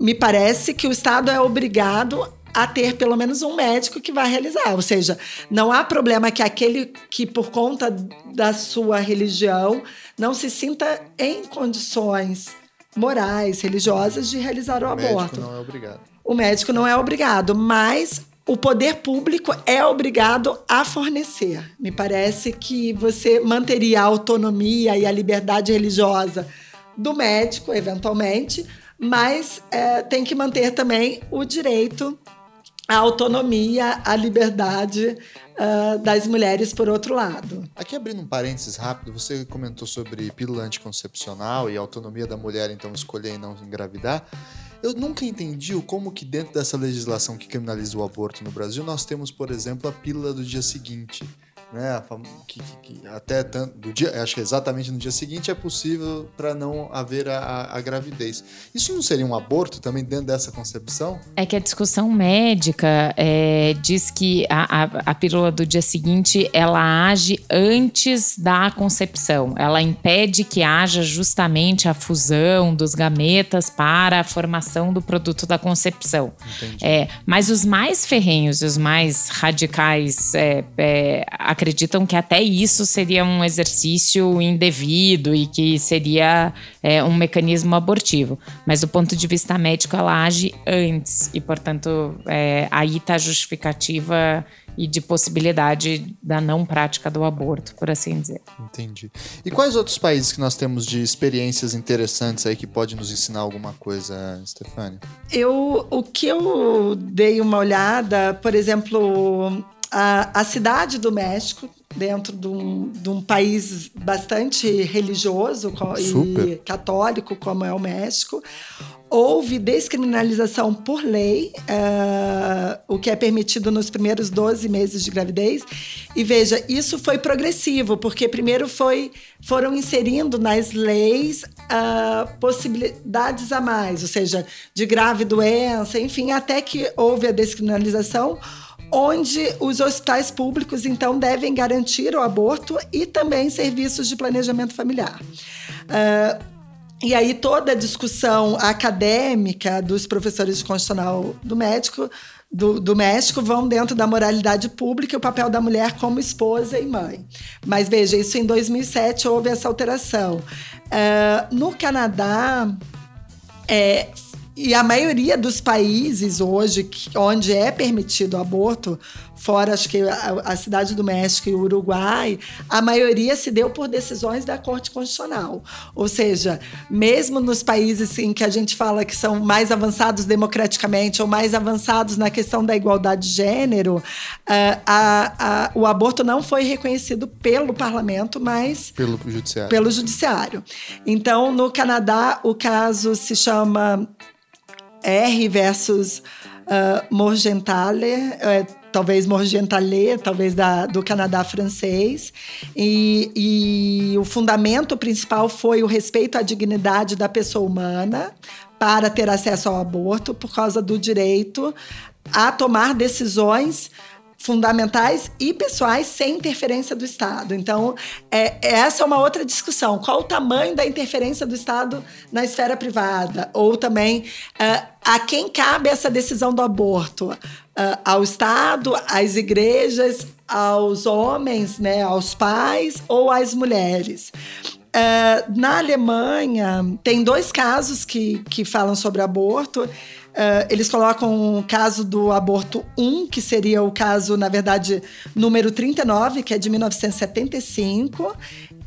me parece que o Estado é obrigado a ter pelo menos um médico que vai realizar. Ou seja, não há problema que aquele que, por conta da sua religião, não se sinta em condições morais, religiosas de realizar o, o aborto. O médico não é obrigado. O médico não é obrigado, mas o poder público é obrigado a fornecer. Me parece que você manteria a autonomia e a liberdade religiosa do médico, eventualmente, mas é, tem que manter também o direito a autonomia, a liberdade uh, das mulheres, por outro lado. Aqui abrindo um parênteses rápido, você comentou sobre pílula anticoncepcional e autonomia da mulher, então, escolher e não engravidar. Eu nunca entendi como que dentro dessa legislação que criminaliza o aborto no Brasil, nós temos, por exemplo, a pílula do dia seguinte né? Que, que, que até tanto, do dia, acho que exatamente no dia seguinte é possível para não haver a, a, gravidez. Isso não seria um aborto também dentro dessa concepção? É que a discussão médica é, diz que a, a, a pílula do dia seguinte ela age antes da concepção. Ela impede que haja justamente a fusão dos gametas para a formação do produto da concepção. Entendi. É, mas os mais ferrenhos e os mais radicais é, é, acreditam que até isso seria um exercício indevido e que seria é, um mecanismo abortivo. Mas do ponto de vista médico, ela age antes e, portanto, é, aí está a justificativa e de possibilidade da não prática do aborto, por assim dizer. Entendi. E quais outros países que nós temos de experiências interessantes aí que pode nos ensinar alguma coisa, Stefania? Eu, o que eu dei uma olhada, por exemplo, a, a cidade do México, dentro de um, de um país bastante religioso Super. e católico, como é o México, houve descriminalização por lei, uh, o que é permitido nos primeiros 12 meses de gravidez. E veja, isso foi progressivo, porque primeiro foi, foram inserindo nas leis uh, possibilidades a mais, ou seja, de grave doença, enfim, até que houve a descriminalização onde os hospitais públicos, então, devem garantir o aborto e também serviços de planejamento familiar. Uh, e aí toda a discussão acadêmica dos professores de constitucional do médico do, do, México vão dentro da moralidade pública e o papel da mulher como esposa e mãe. Mas veja, isso em 2007 houve essa alteração. Uh, no Canadá, é, e a maioria dos países hoje onde é permitido o aborto, fora acho que a, a, cidade do México e o Uruguai, a maioria se deu por decisões da Corte Constitucional. Ou seja, mesmo nos países em que a gente fala que são mais avançados democraticamente ou mais avançados na questão da igualdade de gênero, uh, a, a, o aborto não foi reconhecido pelo parlamento, mas pelo judiciário. Pelo judiciário. Então, no Canadá, o caso se chama R versus uh, Morgenthaler, uh, talvez Morgenthaler, talvez da, do Canadá francês. E, e o fundamento principal foi o respeito à dignidade da pessoa humana para ter acesso ao aborto por causa do direito a tomar decisões fundamentais e pessoais sem interferência do Estado. Então, é, essa é uma outra discussão. Qual o tamanho da interferência do Estado na esfera privada? Ou também é, a quem cabe essa decisão do aborto? É, ao Estado, às igrejas, aos homens, né, aos pais ou às mulheres? Uh, na Alemanha, tem dois casos que, que falam sobre aborto. Uh, eles colocam o caso do aborto 1, que seria o caso, na verdade, número 39, que é de 1975,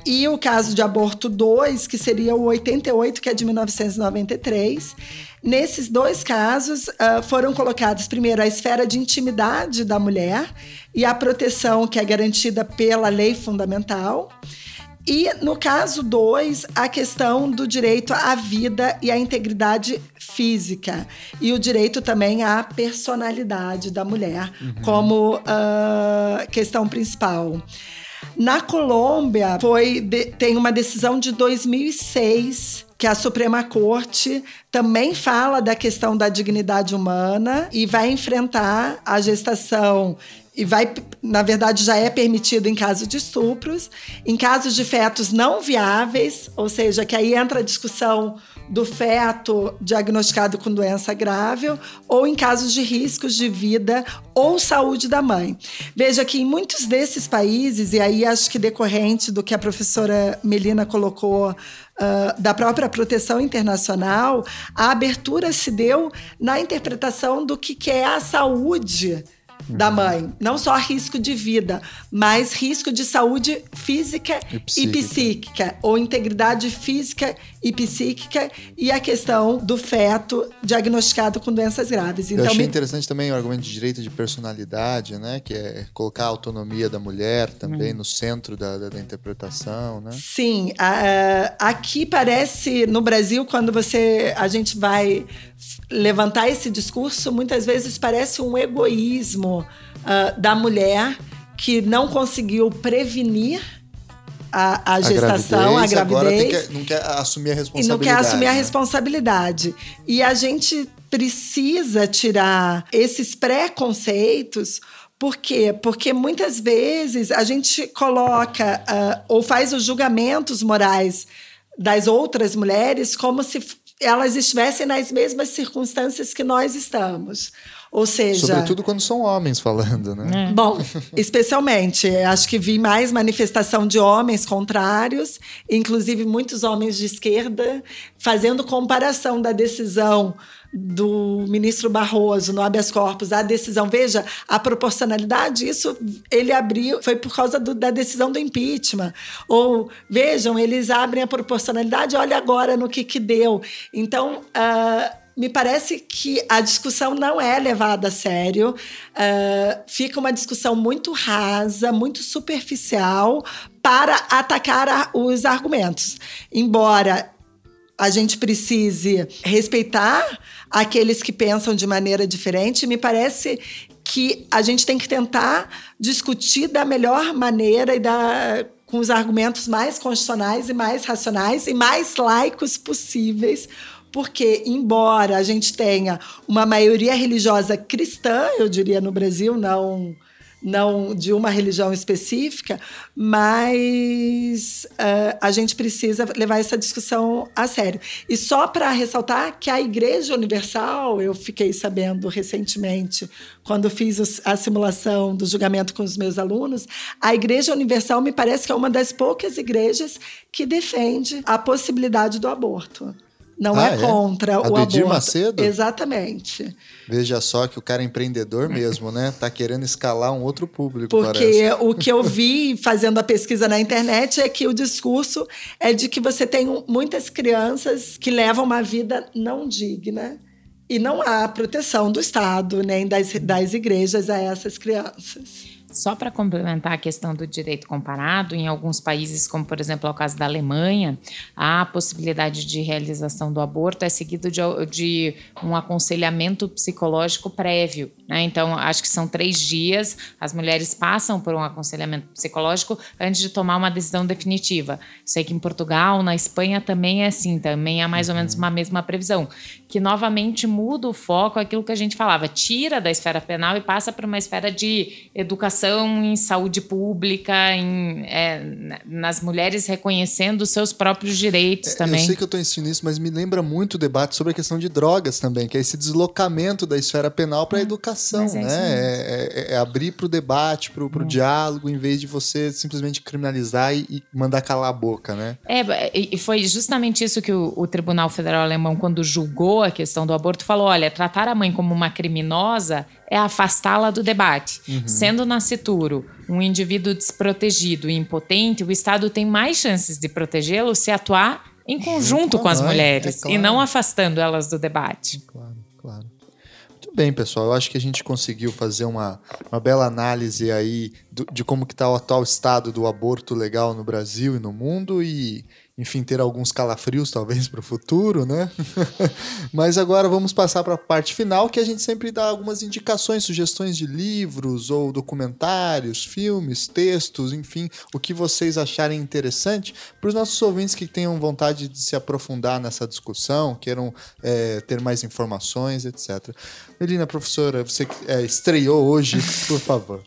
e o caso de aborto 2, que seria o 88, que é de 1993. Nesses dois casos, uh, foram colocados, primeiro, a esfera de intimidade da mulher e a proteção que é garantida pela lei fundamental. E no caso 2, a questão do direito à vida e à integridade física. E o direito também à personalidade da mulher, uhum. como uh, questão principal. Na Colômbia, foi de, tem uma decisão de 2006 que a Suprema Corte também fala da questão da dignidade humana e vai enfrentar a gestação e vai, na verdade, já é permitido em caso de estupros, em casos de fetos não viáveis, ou seja, que aí entra a discussão do feto diagnosticado com doença grave ou em casos de riscos de vida ou saúde da mãe. Veja que em muitos desses países, e aí acho que decorrente do que a professora Melina colocou Uh, da própria proteção internacional, a abertura se deu na interpretação do que, que é a saúde da mãe. Não só risco de vida, mas risco de saúde física e psíquica. e psíquica, ou integridade física e psíquica, e a questão do feto diagnosticado com doenças graves. Então, Eu achei me... interessante também o argumento de direito de personalidade, né? Que é colocar a autonomia da mulher também hum. no centro da, da, da, interpretação, né? Sim. A, aqui parece, no Brasil, quando você a gente vai levantar esse discurso, muitas vezes parece um egoísmo uh, da mulher que não conseguiu prevenir a, a gestação, a gravidez. Agora que, não quer assumir a responsabilidade. E não quer assumir né? a responsabilidade. E a gente precisa tirar esses preconceitos. Por quê? Porque muitas vezes a gente coloca uh, ou faz os julgamentos morais das outras mulheres como se elas estivessem nas mesmas circunstâncias que nós estamos. Ou seja. Sobretudo quando são homens falando, né? É. Bom, especialmente. Acho que vi mais manifestação de homens contrários, inclusive muitos homens de esquerda, fazendo comparação da decisão do ministro Barroso no habeas corpus a decisão, veja, a proporcionalidade, isso ele abriu, foi por causa do, da decisão do impeachment. Ou, vejam, eles abrem a proporcionalidade, olha agora no que que deu. Então, uh, me parece que a discussão não é levada a sério, uh, fica uma discussão muito rasa, muito superficial para atacar a, os argumentos. Embora a gente precise respeitar aqueles que pensam de maneira diferente, me parece que a gente tem que tentar discutir da melhor maneira e da, com os argumentos mais constitucionais e mais racionais e mais laicos possíveis, porque, embora a gente tenha uma maioria religiosa cristã, eu diria no Brasil, não não de uma religião específica, mas uh, a gente precisa levar essa discussão a sério. E só para ressaltar que a Igreja Universal, eu fiquei sabendo recentemente, quando fiz a simulação do julgamento com os meus alunos, a Igreja Universal me parece que é uma das poucas igrejas que defende a possibilidade do aborto. não ah, é, é, contra a o do aborto. Edir Macedo? Exatamente. Veja só que o cara é empreendedor mesmo, né? Tá querendo escalar um outro público. Porque parece. o que eu vi fazendo a pesquisa na internet é que o discurso é de que você tem muitas crianças que levam uma vida não digna e não há proteção do Estado nem das, das igrejas a essas crianças. Só para complementar a questão do direito comparado, em alguns países, como por exemplo é o caso da Alemanha, a possibilidade de realização do aborto é seguido de, de um aconselhamento psicológico prévio. Né? Então, acho que são três dias, as mulheres passam por um aconselhamento psicológico antes de tomar uma decisão definitiva. Sei que em Portugal, na Espanha também é assim, também há mais ou menos uhum. uma mesma previsão, que novamente muda o foco, aquilo que a gente falava, tira da esfera penal e passa para uma esfera de educação educação, em saúde pública, em, é, nas mulheres reconhecendo os seus próprios direitos é, também. Eu sei que eu estou ensinando isso, mas me lembra muito o debate sobre a questão de drogas também, que é esse deslocamento da esfera penal para a hum, educação, é né? É, é, é, abrir para o debate, para o hum. diálogo, em vez de você simplesmente criminalizar e, e, mandar calar a boca, né? É, e foi justamente isso que o, o Tribunal Federal Alemão, quando julgou a questão do aborto, falou: olha, tratar a mãe como uma criminosa é afastá-la do debate. Uhum. Sendo nascituro um indivíduo desprotegido e impotente, o Estado tem mais chances de protegê-lo se atuar em conjunto com, com as mulheres é claro. e não afastando elas do debate. Claro, claro. Muito bem, pessoal. Eu acho que a gente conseguiu fazer uma, uma bela análise aí do, de como que está o atual estado do aborto legal no Brasil e no mundo e enfim, ter alguns calafrios talvez para o futuro, né? Mas agora vamos passar para a parte final, que a gente sempre dá algumas indicações, sugestões de livros ou documentários, filmes, textos, enfim, o que vocês acharem interessante para os nossos ouvintes que tenham vontade de se aprofundar nessa discussão, queiram é, ter mais informações, etc. Melina, professora, você é, estreou hoje, por favor.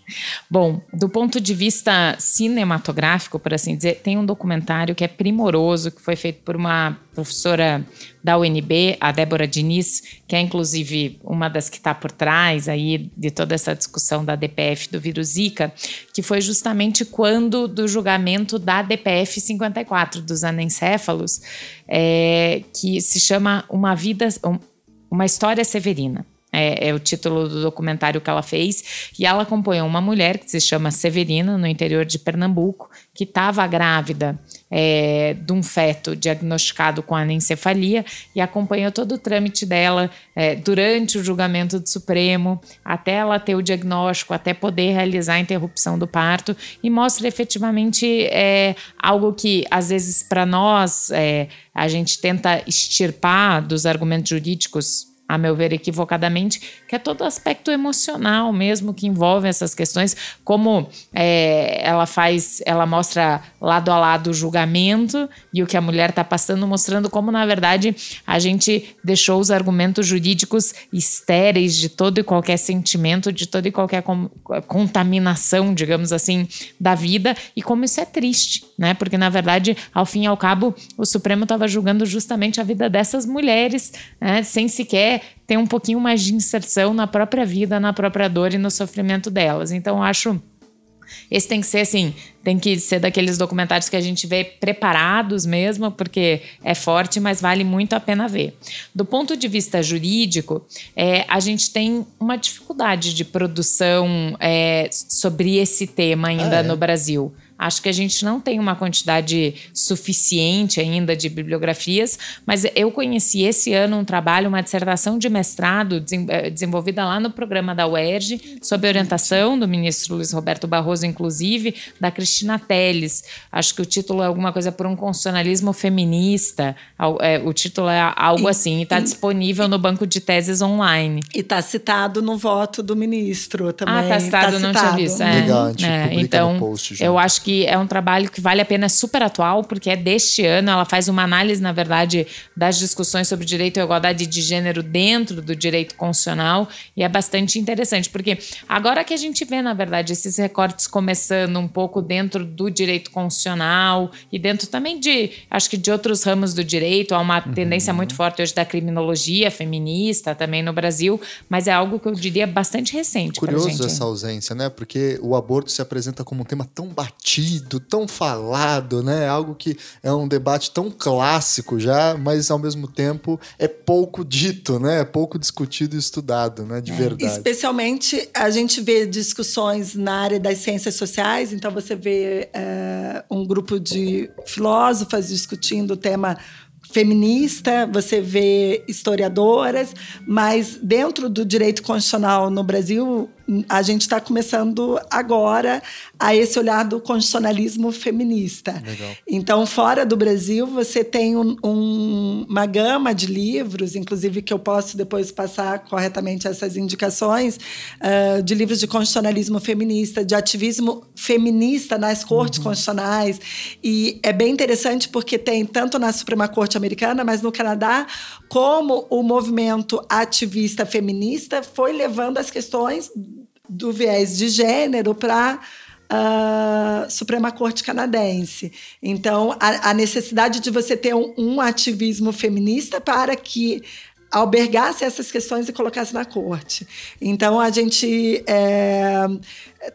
Bom, do ponto de vista cinematográfico, por assim dizer, tem um documentário que é primoroso, que foi feito por uma professora da UNB, a Débora Diniz, que é inclusive uma das que está por trás aí de toda essa discussão da DPF do vírus Zika, que foi justamente quando do julgamento da DPF 54 dos anencéfalos, é, que se chama Uma Vida, uma História Severina. É, é, o título do documentário que ela fez. E ela acompanhou uma mulher que se chama Severina, no interior de Pernambuco, que estava grávida é, de um feto diagnosticado com anencefalia e acompanhou todo o trâmite dela é, durante o julgamento do Supremo, até ela ter o diagnóstico, até poder realizar a interrupção do parto, e mostra efetivamente é, algo que, às vezes, para nós, é, a gente tenta extirpar dos argumentos jurídicos a meu ver, equivocadamente, que é todo aspecto emocional mesmo que envolve essas questões, como é, ela faz, ela mostra lado a lado o julgamento e o que a mulher está passando, mostrando como, na verdade, a gente deixou os argumentos jurídicos estéreis de todo e qualquer sentimento, de toda e qualquer contaminação, digamos assim, da vida, e como isso é triste, né? Porque, na verdade, ao fim e ao cabo, o Supremo estava julgando justamente a vida dessas mulheres, né? sem sequer ter um pouquinho mais de inserção na própria vida, na própria dor e no sofrimento delas. Então, acho. Esse tem que ser assim, tem que ser daqueles documentários que a gente vê preparados mesmo, porque é forte, mas vale muito a pena ver. Do ponto de vista jurídico, é, a gente tem uma dificuldade de produção é, sobre esse tema ainda ah, é? no Brasil. Acho que a gente não tem uma quantidade suficiente ainda de bibliografias, mas eu conheci esse ano um trabalho, uma dissertação de mestrado eh, desenvolvida lá no programa da UERJ, sob orientação do ministro Luiz Roberto Barroso, inclusive, da Cristina Teles. Acho que o título é alguma coisa por um constitucionalismo feminista. É, o título é algo assim, e está disponível no banco de teses online. E está citado no voto do ministro também. Ah, está citado, tá não tinha visto. É, Legal, a gente é, então, post, eu acho que que é um trabalho que vale a pena, é super atual, porque é deste ano. Ela faz uma análise, na verdade, das discussões sobre direito e igualdade de gênero dentro do direito constitucional e é bastante interessante, porque agora que a gente vê, na verdade, esses recortes começando um pouco dentro do direito constitucional e dentro também de, acho que de outros ramos do direito, há uma uhum. tendência muito forte hoje da criminologia feminista também no Brasil, mas é algo que eu diria bastante recente. Curioso essa ausência, né? Porque o aborto se apresenta como um tema tão batido discutido, tão falado, né? Algo que é um debate tão clássico já, mas ao mesmo tempo é pouco dito, né? É pouco discutido e estudado, né? De é. verdade. Especialmente a gente vê discussões na área das ciências sociais, então você vê é, um grupo de filósofas discutindo o tema feminista, você vê historiadoras, mas dentro do direito constitucional no Brasil, a gente está começando agora a esse olhar do constitucionalismo feminista. Legal. Então, fora do Brasil, você tem um, um, uma gama de livros, inclusive que eu posso depois passar corretamente essas indicações, uh, de livros de constitucionalismo feminista, de ativismo feminista nas cortes uhum. constitucionais. E é bem interessante porque tem tanto na Suprema Corte Americana, mas no Canadá, como o movimento ativista feminista foi levando as questões do viés de gênero para a uh, Suprema Corte Canadense. Então, a, a necessidade de você ter um, um, ativismo feminista para que albergasse essas questões e colocasse na corte. Então, a gente é,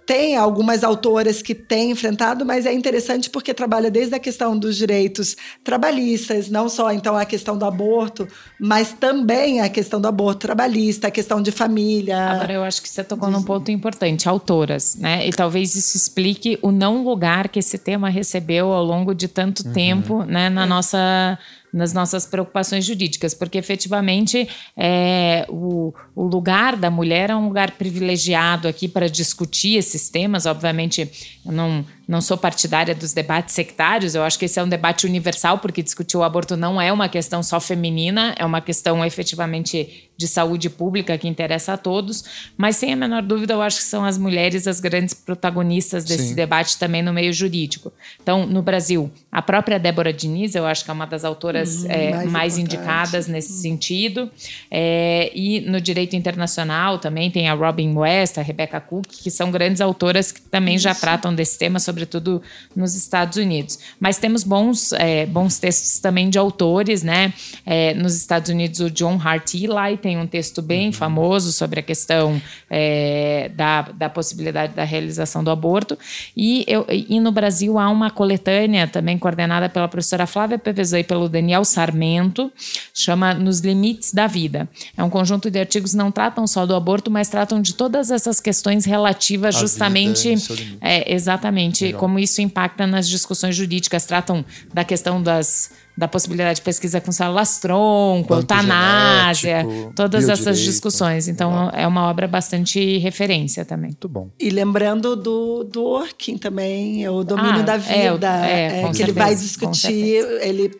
tem algumas autoras que têm enfrentado, mas é interessante porque trabalha desde a questão dos direitos trabalhistas, não só então a questão do aborto, mas também a questão do aborto trabalhista, a questão de família. Agora eu acho que você tocou num ponto importante, autoras, né? E talvez isso explique o não lugar que esse tema recebeu ao longo de tanto uhum. tempo, né, na é. nossa nas nossas preocupações jurídicas, porque efetivamente é, o, o lugar da mulher é um lugar privilegiado aqui para discutir esses temas. Obviamente, eu não, não sou partidária dos debates sectários, eu acho que esse é um debate universal, porque discutir o aborto não é uma questão só feminina, é uma questão efetivamente de saúde pública que interessa a todos, mas sem a menor dúvida, eu acho que são as mulheres as grandes protagonistas desse Sim. debate também no meio jurídico. Então, no Brasil, a própria Débora Diniz, eu acho que é uma das autoras hum, é, mais, mais indicadas nesse hum. sentido, é, e no direito internacional também tem a Robin West, a Rebecca Cook, que são grandes autoras que também Isso. já tratam desse tema, sobretudo nos Estados Unidos. Mas temos bons, é, bons textos também de autores, né? É, nos Estados Unidos, o John Hart Eli tem um texto bem uhum. famoso sobre a questão é, da, da possibilidade da realização do aborto. E, eu, e no Brasil há uma coletânea também coordenada pela professora Flávia Pevezan e pelo Daniel Sarmento, chama Nos Limites da Vida. É um conjunto de artigos que não tratam só do aborto, mas tratam de todas essas questões relativas a justamente. É, exatamente, Legal. como isso impacta nas discussões jurídicas. Tratam da questão das da possibilidade de pesquisa com células tronco, eutanásia, todas essas discussões. Então, Legal. é uma obra bastante referência também. Muito bom. E lembrando do, do Orkin também, é o domínio ah, da é, vida, é, é, que certeza, ele vai discutir, ele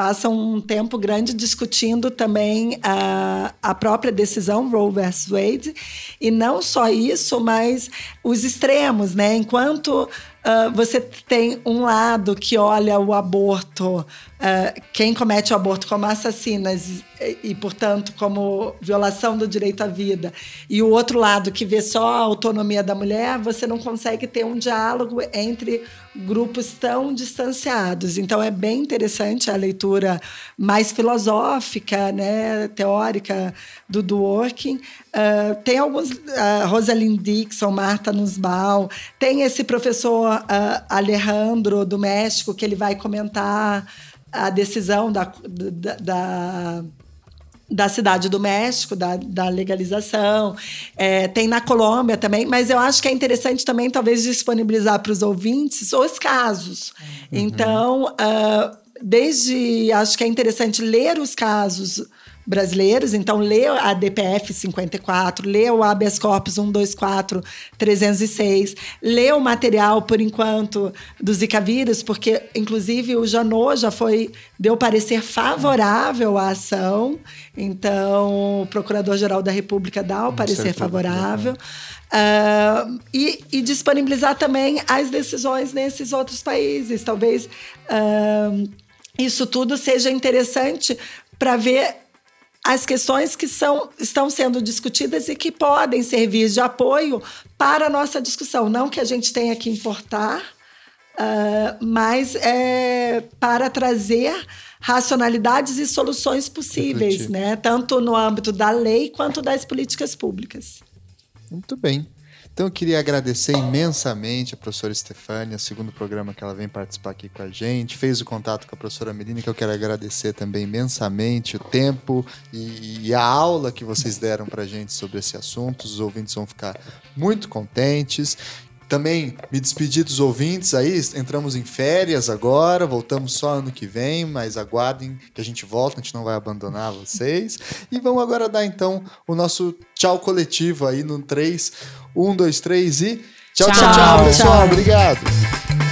passa um tempo grande discutindo também a, a própria decisão Roe versus Wade e não só isso, mas os extremos, né? Enquanto Uh, você tem um lado que olha o aborto, uh, quem comete o aborto como assassinas e, e, portanto, como violação do direito à vida, e o outro lado que vê só a autonomia da mulher, você não consegue ter um diálogo entre grupos tão distanciados. Então, é bem interessante a leitura mais filosófica, né, teórica do Dworkin. Uh, tem alguns, uh, Rosalind Dixon, Marta Nussbaum, tem esse professor uh, Alejandro do México que ele vai comentar a decisão da, da, da da cidade do México, da, da legalização. É, tem na Colômbia também, mas eu acho que é interessante também, talvez, disponibilizar para os ouvintes os casos. Uhum. Então, uh, desde. Acho que é interessante ler os casos brasileiros. Então, lê a DPF 54, lê o habeas corpus 124 306, lê o material, por enquanto, do Zika vírus, porque, inclusive, o Janot já foi, deu parecer favorável à ação. Então, o Procurador-Geral da República dá o parecer favorável. Uh, e, e, disponibilizar também as decisões nesses outros países. Talvez uh, isso tudo seja interessante para ver as questões que são, estão sendo discutidas e que podem servir de apoio para a nossa discussão. Não que a gente tenha que importar, uh, mas é, para trazer racionalidades e soluções possíveis, né? tanto no âmbito da lei quanto das políticas públicas. Muito bem. Então eu queria agradecer imensamente a professora Stefânia, segundo programa que ela vem participar aqui com a gente, fez o contato com a professora Melina, que eu quero agradecer também imensamente o tempo e, e a aula que vocês deram para a gente sobre esse assunto. Os ouvintes vão ficar muito contentes. Também me despedir dos ouvintes aí, entramos em férias agora, voltamos só ano que vem, mas aguardem que a gente volta, a gente não vai abandonar vocês. E vamos agora dar então o nosso tchau coletivo aí no 3, 1, 2, 3 e. Tchau, tchau, tchau, tchau pessoal. Obrigado.